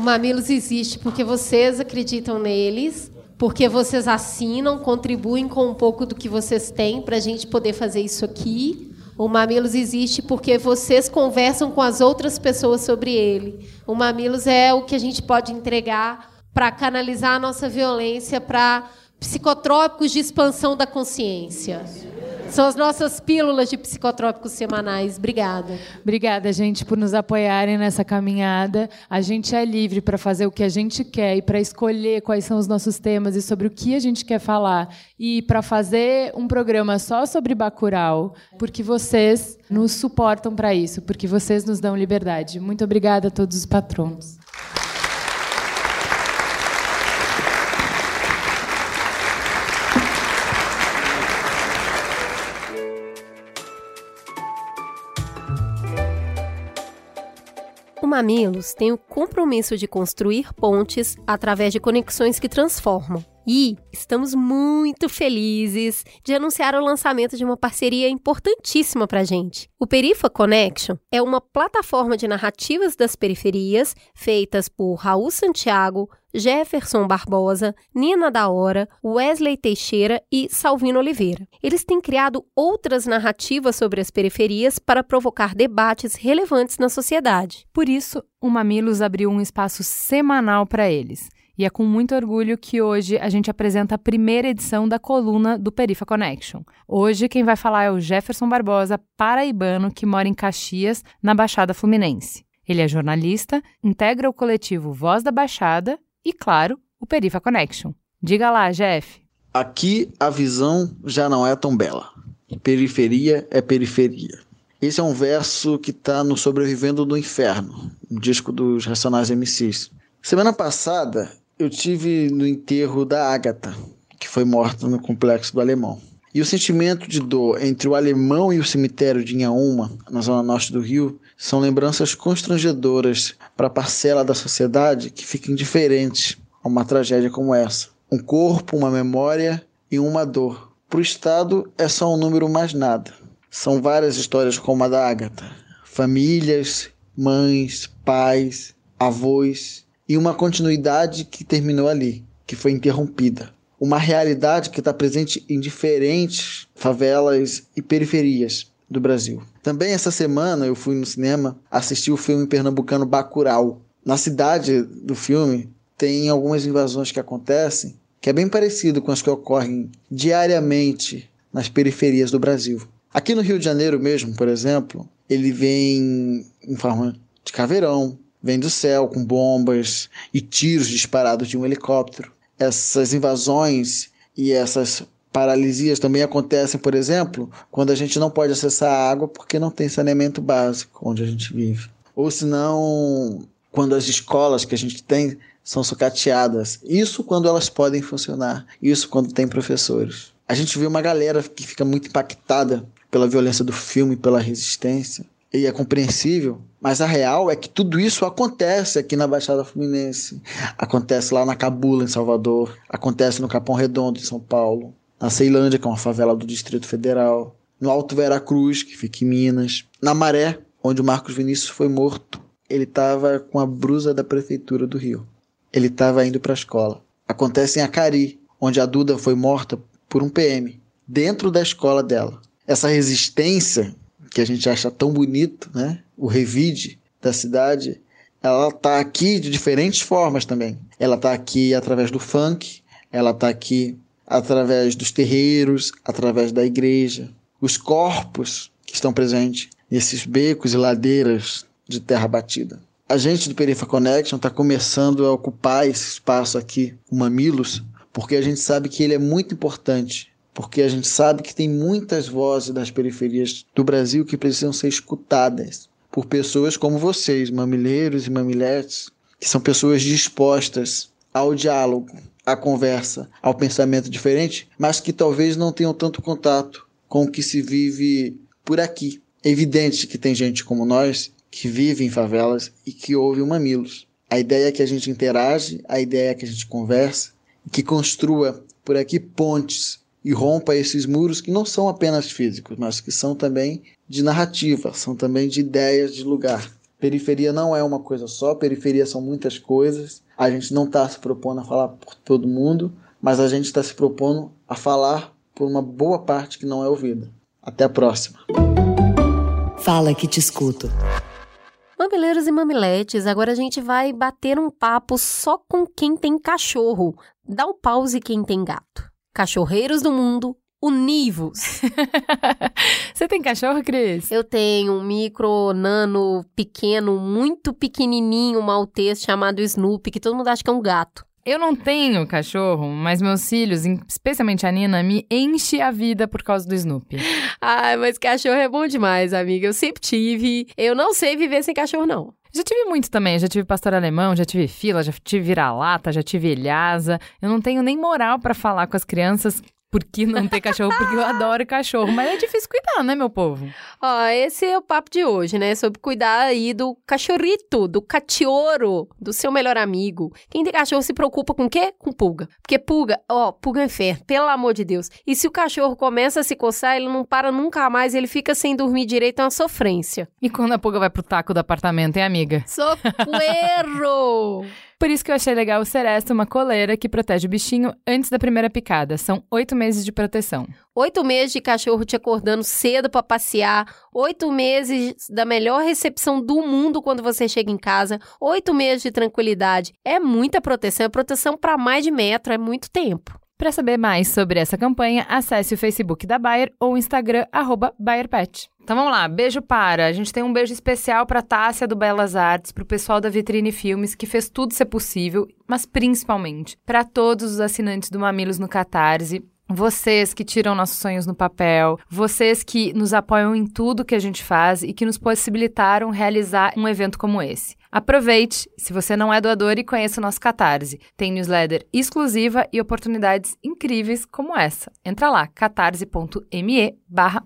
Mamilos existe porque vocês acreditam neles, porque vocês assinam, contribuem com um pouco do que vocês têm para a gente poder fazer isso aqui. O Mamilos existe porque vocês conversam com as outras pessoas sobre ele. O Mamilos é o que a gente pode entregar para canalizar a nossa violência para psicotrópicos de expansão da consciência. São as nossas pílulas de psicotrópicos semanais. Obrigada.
Obrigada, gente, por nos apoiarem nessa caminhada. A gente é livre para fazer o que a gente quer e para escolher quais são os nossos temas e sobre o que a gente quer falar. E para fazer um programa só sobre Bacurau, porque vocês nos suportam para isso, porque vocês nos dão liberdade. Muito obrigada a todos os patronos.
Mamilos tem o compromisso de construir pontes através de conexões que transformam. E estamos muito felizes de anunciar o lançamento de uma parceria importantíssima para a gente. O Perifa Connection é uma plataforma de narrativas das periferias feitas por Raul Santiago, Jefferson Barbosa, Nina da Hora, Wesley Teixeira e Salvino Oliveira. Eles têm criado outras narrativas sobre as periferias para provocar debates relevantes na sociedade.
Por isso, o Mamilos abriu um espaço semanal para eles. E é com muito orgulho que hoje a gente apresenta a primeira edição da coluna do Perifa Connection. Hoje quem vai falar é o Jefferson Barbosa, paraibano que mora em Caxias, na Baixada Fluminense. Ele é jornalista, integra o coletivo Voz da Baixada e, claro, o Perifa Connection. Diga lá, Jeff.
Aqui a visão já não é tão bela. Periferia é periferia. Esse é um verso que está no Sobrevivendo do Inferno, um disco dos Racionais MCs. Semana passada eu tive no enterro da Ágata, que foi morta no complexo do Alemão. E o sentimento de dor entre o alemão e o cemitério de Inhaúma, na zona norte do Rio, são lembranças constrangedoras para a parcela da sociedade que fica indiferente a uma tragédia como essa. Um corpo, uma memória e uma dor. Para o Estado é só um número mais nada. São várias histórias como a da Ágata. Famílias, mães, pais, avós e uma continuidade que terminou ali, que foi interrompida. Uma realidade que está presente em diferentes favelas e periferias do Brasil. Também essa semana eu fui no cinema assistir o filme pernambucano Bacurau. Na cidade do filme tem algumas invasões que acontecem que é bem parecido com as que ocorrem diariamente nas periferias do Brasil. Aqui no Rio de Janeiro mesmo, por exemplo, ele vem em forma de caveirão, vem do céu com bombas e tiros disparados de um helicóptero. Essas invasões e essas paralisias também acontecem, por exemplo, quando a gente não pode acessar a água porque não tem saneamento básico onde a gente vive. Ou senão, quando as escolas que a gente tem são sucateadas. Isso quando elas podem funcionar, isso quando tem professores. A gente vê uma galera que fica muito impactada pela violência do filme, pela resistência, e é compreensível, mas a real é que tudo isso acontece aqui na Baixada Fluminense. Acontece lá na Cabula, em Salvador, acontece no Capão Redondo, em São Paulo, na Ceilândia, que é uma favela do Distrito Federal, no Alto Veracruz, que fica em Minas, na Maré, onde o Marcos Vinícius foi morto. Ele estava com a brusa da prefeitura do Rio. Ele estava indo para a escola. Acontece em Acari, onde a Duda foi morta por um PM, dentro da escola dela. Essa resistência que a gente acha tão bonito, né? O revide da cidade, ela está aqui de diferentes formas também. Ela está aqui através do funk, ela está aqui através dos terreiros, através da igreja, os corpos que estão presentes nesses becos e ladeiras de terra batida. A gente do Perifa Connection está começando a ocupar esse espaço aqui, o Mamilos, porque a gente sabe que ele é muito importante porque a gente sabe que tem muitas vozes das periferias do Brasil que precisam ser escutadas por pessoas como vocês, mamileiros e mamiletes, que são pessoas dispostas ao diálogo, à conversa, ao pensamento diferente, mas que talvez não tenham tanto contato com o que se vive por aqui. É evidente que tem gente como nós que vive em favelas e que ouve o Mamilos. A ideia é que a gente interage, a ideia é que a gente conversa, que construa por aqui pontes e rompa esses muros que não são apenas físicos, mas que são também de narrativa, são também de ideias de lugar. Periferia não é uma coisa só, periferia são muitas coisas. A gente não está se propondo a falar por todo mundo, mas a gente está se propondo a falar por uma boa parte que não é ouvida. Até a próxima.
Fala que te escuto.
Mamileiros e mamiletes, agora a gente vai bater um papo só com quem tem cachorro. Dá o um pause quem tem gato. Cachorreiros do Mundo, univos.
Você tem cachorro, Cris?
Eu tenho um micro, nano, pequeno, muito pequenininho, maltês chamado Snoopy, que todo mundo acha que é um gato.
Eu não tenho cachorro, mas meus filhos, especialmente a Nina, me enche a vida por causa do Snoopy.
Ai, mas cachorro é bom demais, amiga. Eu sempre tive. Eu não sei viver sem cachorro, não.
Já tive muito também, já tive pastor alemão, já tive fila, já tive vira-lata, já tive ilhasa. Eu não tenho nem moral para falar com as crianças por que não ter cachorro, porque eu adoro cachorro. Mas é difícil cuidar, né, meu povo?
Ó, esse é o papo de hoje, né? Sobre cuidar aí do cachorrito, do cachorro, do seu melhor amigo. Quem tem cachorro se preocupa com o quê? Com pulga. Porque pulga, ó, pulga é inferno, pelo amor de Deus. E se o cachorro começa a se coçar, ele não para nunca mais, ele fica sem dormir direito, é uma sofrência.
E quando a pulga vai pro taco do apartamento, hein, amiga?
Socorro!
Por isso que eu achei legal o Seresta, uma coleira que protege o bichinho antes da primeira picada. São oito meses de proteção.
Oito meses de cachorro te acordando cedo para passear. Oito meses da melhor recepção do mundo quando você chega em casa. Oito meses de tranquilidade. É muita proteção. É proteção para mais de metro. É muito tempo.
Para saber mais sobre essa campanha, acesse o Facebook da Bayer ou o Instagram, BayerPet. Então vamos lá, beijo para. A gente tem um beijo especial para Tássia do Belas Artes, para o pessoal da Vitrine Filmes, que fez tudo ser possível, mas principalmente para todos os assinantes do Mamilos no Catarse, vocês que tiram nossos sonhos no papel, vocês que nos apoiam em tudo que a gente faz e que nos possibilitaram realizar um evento como esse. Aproveite, se você não é doador, e conheça o nosso Catarse. Tem newsletter exclusiva e oportunidades incríveis como essa. Entra lá, catarse.me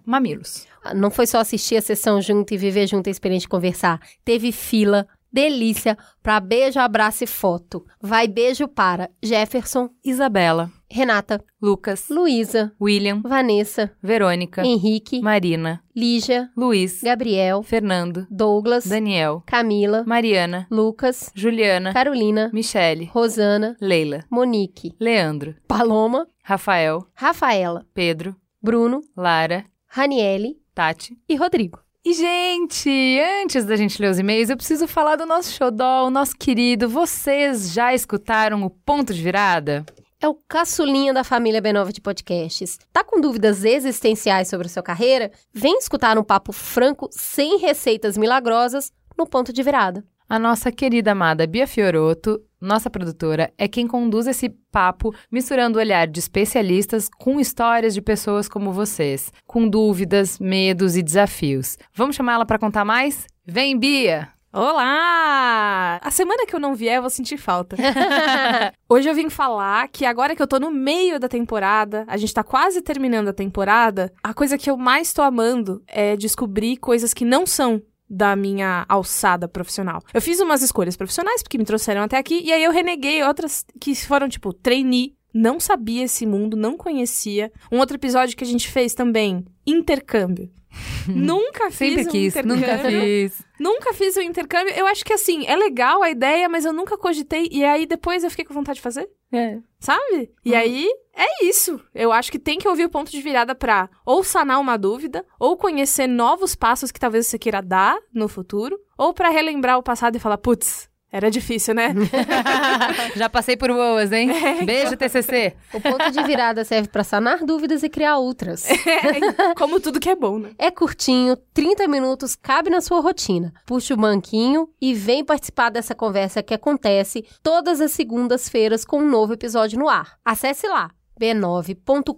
mamilos.
Não foi só assistir a sessão junto e viver junto a experiência de conversar. Teve fila, delícia, para beijo, abraço e foto. Vai beijo para Jefferson,
Isabela,
Renata,
Lucas,
Luísa,
William,
Vanessa,
Verônica,
Henrique,
Marina,
Lígia,
Luiz,
Gabriel,
Fernando,
Douglas,
Daniel,
Camila,
Mariana,
Lucas,
Juliana,
Carolina,
Michele,
Rosana,
Leila,
Monique,
Leandro,
Paloma,
Rafael,
Rafaela,
Pedro,
Bruno,
Lara,
Raniele,
Tati
e Rodrigo.
E, gente, antes da gente ler os e-mails, eu preciso falar do nosso xodó, o nosso querido. Vocês já escutaram o ponto de virada?
É o caçulinha da família B9 de podcasts. Tá com dúvidas existenciais sobre a sua carreira? Vem escutar um papo franco, sem receitas milagrosas, no ponto de virada.
A nossa querida amada Bia Fioroto, nossa produtora, é quem conduz esse papo, misturando o olhar de especialistas com histórias de pessoas como vocês, com dúvidas, medos e desafios. Vamos chamar ela para contar mais? Vem, Bia!
Olá! A semana que eu não vier, eu vou sentir falta. Hoje eu vim falar que agora que eu tô no meio da temporada, a gente tá quase terminando a temporada, a coisa que eu mais tô amando é descobrir coisas que não são da minha alçada profissional. Eu fiz umas escolhas profissionais porque me trouxeram até aqui e aí eu reneguei outras que foram tipo trainee, não sabia esse mundo, não conhecia. Um outro episódio que a gente fez também, intercâmbio. nunca fiz
Sempre
um
quis,
intercâmbio.
nunca fiz.
Nunca fiz um intercâmbio. Eu acho que assim, é legal a ideia, mas eu nunca cogitei. E aí depois eu fiquei com vontade de fazer.
É.
Sabe? E aí é isso. Eu acho que tem que ouvir o ponto de virada pra ou sanar uma dúvida, ou conhecer novos passos que talvez você queira dar no futuro, ou pra relembrar o passado e falar, putz, era difícil, né?
Já passei por boas, hein? Beijo, TCC.
O ponto de virada serve pra sanar dúvidas e criar outras.
Como tudo que é bom, né?
É curtinho, 30 minutos, cabe na sua rotina. Puxa o banquinho e vem participar dessa conversa que acontece todas as segundas-feiras com um novo episódio no ar. Acesse lá, b9.com.br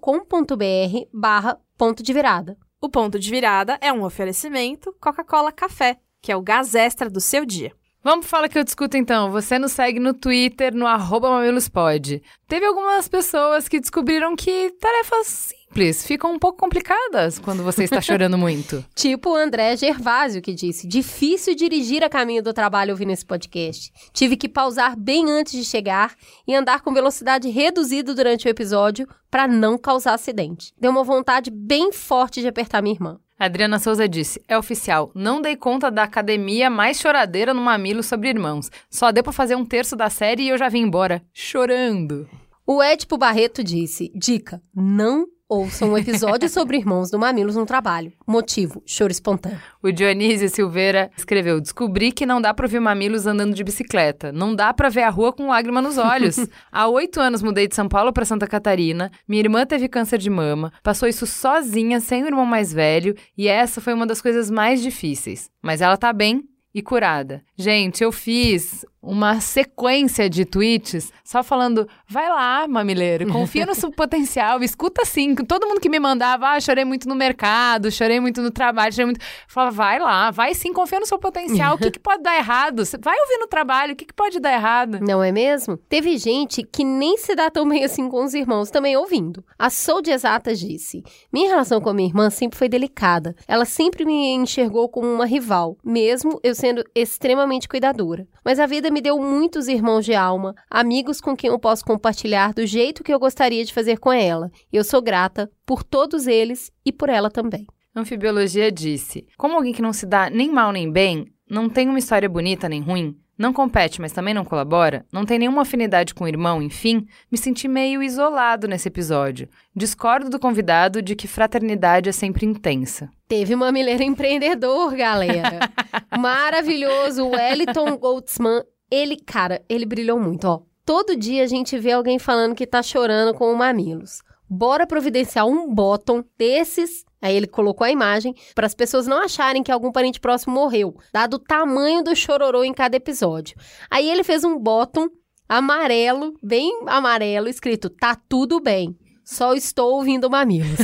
barra ponto de virada.
O ponto de virada é um oferecimento Coca-Cola Café, que é o gás extra do seu dia.
Vamos falar que eu discuto então. Você nos segue no Twitter, no arroba mamilospod. Teve algumas pessoas que descobriram que tarefas simples ficam um pouco complicadas quando você está chorando muito.
Tipo o André Gervásio, que disse: difícil dirigir a caminho do trabalho ouvindo esse podcast. Tive que pausar bem antes de chegar e andar com velocidade reduzida durante o episódio para não causar acidente. Deu uma vontade bem forte de apertar minha irmã.
Adriana Souza disse: É oficial, não dei conta da academia mais choradeira no mamilo sobre irmãos. Só deu pra fazer um terço da série e eu já vim embora, chorando.
O Edipo Barreto disse: Dica: não ouçam um episódio sobre irmãos do Mamilos no trabalho. Motivo: choro espontâneo.
O Dionísio Silveira escreveu: Descobri que não dá pra ouvir mamilos andando de bicicleta. Não dá pra ver a rua com lágrima nos olhos. Há oito anos mudei de São Paulo pra Santa Catarina. Minha irmã teve câncer de mama. Passou isso sozinha, sem o irmão mais velho. E essa foi uma das coisas mais difíceis. Mas ela tá bem e curada. Gente, eu fiz uma sequência de tweets só falando: vai lá, mamileiro, confia no seu potencial, escuta sim. Todo mundo que me mandava, ah, chorei muito no mercado, chorei muito no trabalho, chorei muito. Falava, vai lá, vai sim, confia no seu potencial. O que, que pode dar errado? Vai ouvir no trabalho, o que, que pode dar errado?
Não é mesmo? Teve gente que nem se dá tão bem assim com os irmãos também ouvindo. A Sou de Exatas disse: Minha relação com a minha irmã sempre foi delicada. Ela sempre me enxergou como uma rival, mesmo eu sendo extremamente cuidadora. Mas a vida me deu muitos irmãos de alma, amigos com quem eu posso compartilhar do jeito que eu gostaria de fazer com ela. E eu sou grata por todos eles e por ela também.
Anfibiologia disse: Como alguém que não se dá nem mal nem bem, não tem uma história bonita nem ruim, não compete, mas também não colabora, não tem nenhuma afinidade com o irmão, enfim, me senti meio isolado nesse episódio. Discordo do convidado de que fraternidade é sempre intensa.
Teve uma mileira empreendedor, galera. Maravilhoso, o Wellington Goldsman. Ele, cara, ele brilhou muito, ó. Todo dia a gente vê alguém falando que tá chorando com o mamilos. Bora providenciar um bottom desses. Aí ele colocou a imagem para as pessoas não acharem que algum parente próximo morreu, dado o tamanho do chororô em cada episódio. Aí ele fez um bottom amarelo, bem amarelo, escrito: "Tá tudo bem". Só estou ouvindo mamilos.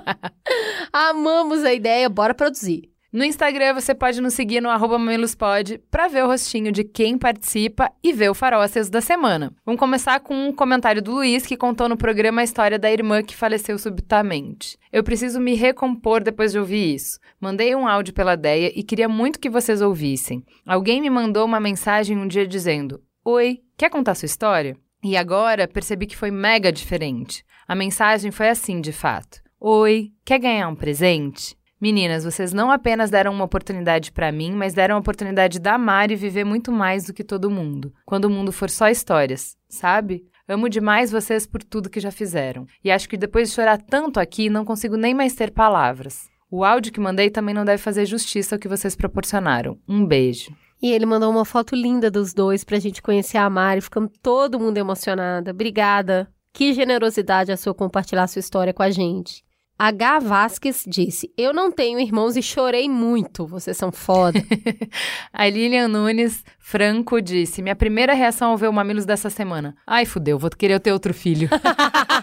Amamos a ideia, bora produzir.
No Instagram você pode nos seguir no arroba mamilospod para ver o rostinho de quem participa e ver o farócias da semana. Vamos começar com um comentário do Luiz que contou no programa a história da irmã que faleceu subitamente. Eu preciso me recompor depois de ouvir isso. Mandei um áudio pela Deia e queria muito que vocês ouvissem. Alguém me mandou uma mensagem um dia dizendo: Oi, quer contar sua história? E agora percebi que foi mega diferente. A mensagem foi assim, de fato: Oi, quer ganhar um presente? Meninas, vocês não apenas deram uma oportunidade para mim, mas deram a oportunidade da Mari viver muito mais do que todo mundo. Quando o mundo for só histórias, sabe? Amo demais vocês por tudo que já fizeram. E acho que depois de chorar tanto aqui, não consigo nem mais ter palavras. O áudio que mandei também não deve fazer justiça ao que vocês proporcionaram. Um beijo.
E ele mandou uma foto linda dos dois pra gente conhecer a Mari, ficamos todo mundo emocionada. Obrigada. Que generosidade a sua compartilhar sua história com a gente. H. Vasques disse: Eu não tenho irmãos e chorei muito. Vocês são foda.
a Lilian Nunes Franco disse: Minha primeira reação ao ver o Mamilos dessa semana. Ai, fudeu, vou querer ter outro filho.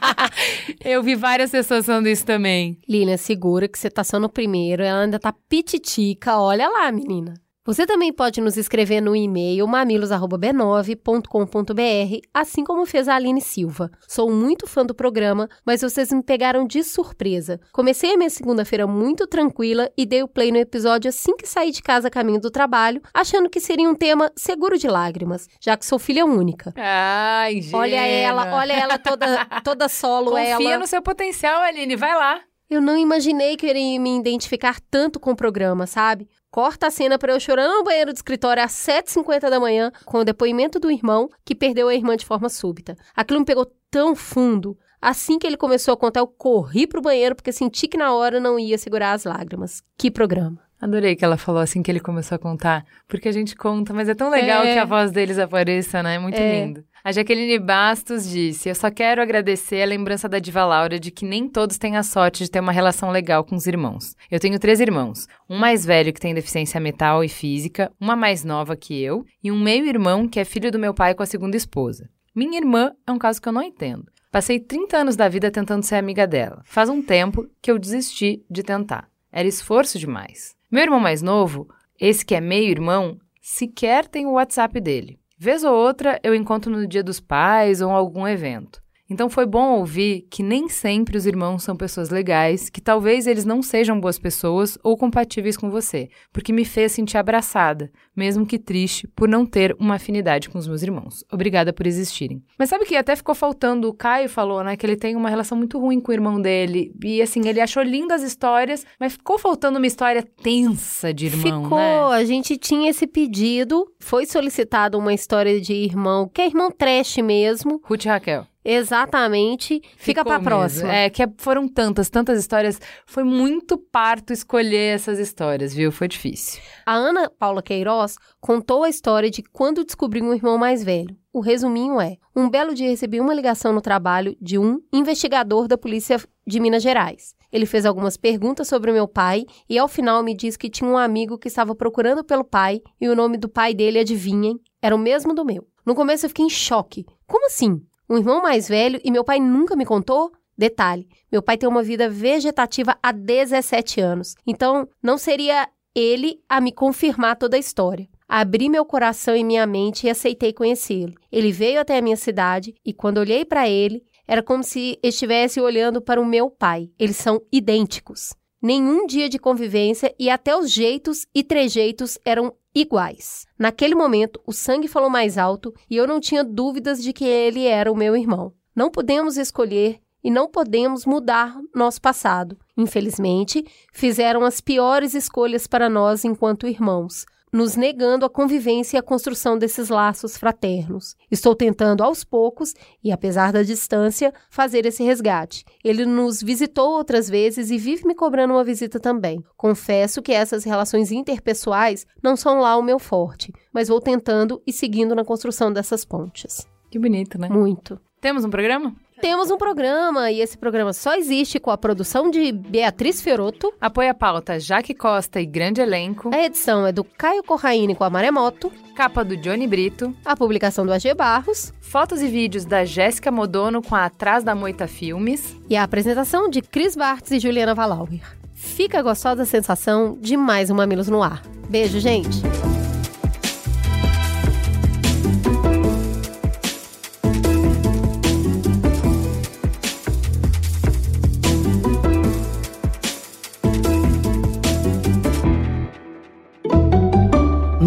Eu vi várias pessoas falando isso também.
Lilian, segura que você tá só no primeiro. Ela ainda tá pititica. Olha lá, menina. Você também pode nos escrever no e-mail mamilos@b9.com.br, assim como fez a Aline Silva. Sou muito fã do programa, mas vocês me pegaram de surpresa. Comecei a minha segunda-feira muito tranquila e dei o play no episódio assim que saí de casa caminho do trabalho, achando que seria um tema seguro de lágrimas, já que sou filha única.
Ai, gente.
Olha ela, olha ela toda toda solo
Confia
ela.
no seu potencial, Aline, vai lá.
Eu não imaginei que eu iria me identificar tanto com o programa, sabe? Corta a cena pra eu chorando no banheiro do escritório às 7h50 da manhã com o depoimento do irmão que perdeu a irmã de forma súbita. Aquilo me pegou tão fundo. Assim que ele começou a contar, eu corri pro banheiro porque senti que na hora não ia segurar as lágrimas. Que programa.
Adorei que ela falou assim que ele começou a contar, porque a gente conta, mas é tão legal
É.
que a voz deles apareça, né? É muito
É.
lindo. A Jaqueline Bastos disse: Eu só quero agradecer a lembrança da Diva Laura de que nem todos têm a sorte de ter uma relação legal com os irmãos. Eu tenho três irmãos: um mais velho que tem deficiência mental e física, uma mais nova que eu, e um meio-irmão que é filho do meu pai com a segunda esposa. Minha irmã é um caso que eu não entendo. Passei 30 anos da vida tentando ser amiga dela. Faz um tempo que eu desisti de tentar. Era esforço demais. Meu irmão mais novo, esse que é meio-irmão, sequer tem o WhatsApp dele. Vez ou outra eu encontro no dia dos pais ou em algum evento. Então foi bom ouvir que nem sempre os irmãos são pessoas legais, que talvez eles não sejam boas pessoas ou compatíveis com você, porque me fez sentir abraçada, mesmo que triste por não ter uma afinidade com os meus irmãos. Obrigada por existirem. Mas sabe que até ficou faltando, o Caio falou, né, que ele tem uma relação muito ruim com o irmão dele, e assim, ele achou lindas as histórias, mas ficou faltando uma história tensa de irmão,
Ficou,
né?
a gente tinha esse pedido, foi solicitado uma história de irmão, que é irmão trash mesmo.
Ruth e Raquel.
Exatamente. Fica
mesmo.
próxima.
É, que foram tantas, tantas histórias. Foi muito parto escolher essas histórias, viu? Foi difícil.
A Ana Paula Queiroz contou a história de quando descobriu um irmão mais velho. O resuminho é: um belo dia recebi uma ligação no trabalho de um investigador da polícia de Minas Gerais. Ele fez algumas perguntas sobre o meu pai e ao final me disse que tinha um amigo que estava procurando pelo pai e o nome do pai dele, adivinhem, era o mesmo do meu. No começo eu fiquei em choque. Como assim? Um irmão mais velho e meu pai nunca me contou? Detalhe: meu pai tem uma vida vegetativa há 17 anos, então não seria ele a me confirmar toda a história. Abri meu coração e minha mente e aceitei conhecê-lo. Ele veio até a minha cidade e quando olhei para ele, era como se estivesse olhando para o meu pai. Eles são idênticos. Nenhum dia de convivência e até os jeitos e trejeitos eram iguais. Naquele momento, o sangue falou mais alto e eu não tinha dúvidas de que ele era o meu irmão. Não podemos escolher e não podemos mudar nosso passado. Infelizmente, fizeram as piores escolhas para nós enquanto irmãos, nos negando a convivência e a construção desses laços fraternos. Estou tentando aos poucos e apesar da distância fazer esse resgate. Ele nos visitou outras vezes e vive me cobrando uma visita também. Confesso que essas relações interpessoais não são lá o meu forte, mas vou tentando e seguindo na construção dessas pontes.
Que bonito, né?
Muito.
Temos um programa?
Temos um programa e esse programa só existe com a produção de Beatriz Fioroto.
Apoia a pauta Jaque Costa e grande elenco.
A edição é do Caio Corraine com a Maremoto.
Capa do Johnny Brito.
A publicação do AG Barros.
Fotos e vídeos da Jéssica Modono com a Atrás da Moita Filmes.
E a apresentação de Cris Bartz e Juliana Valauer. Fica a gostosa sensação de mais um Mamilos no Ar. Beijo, gente!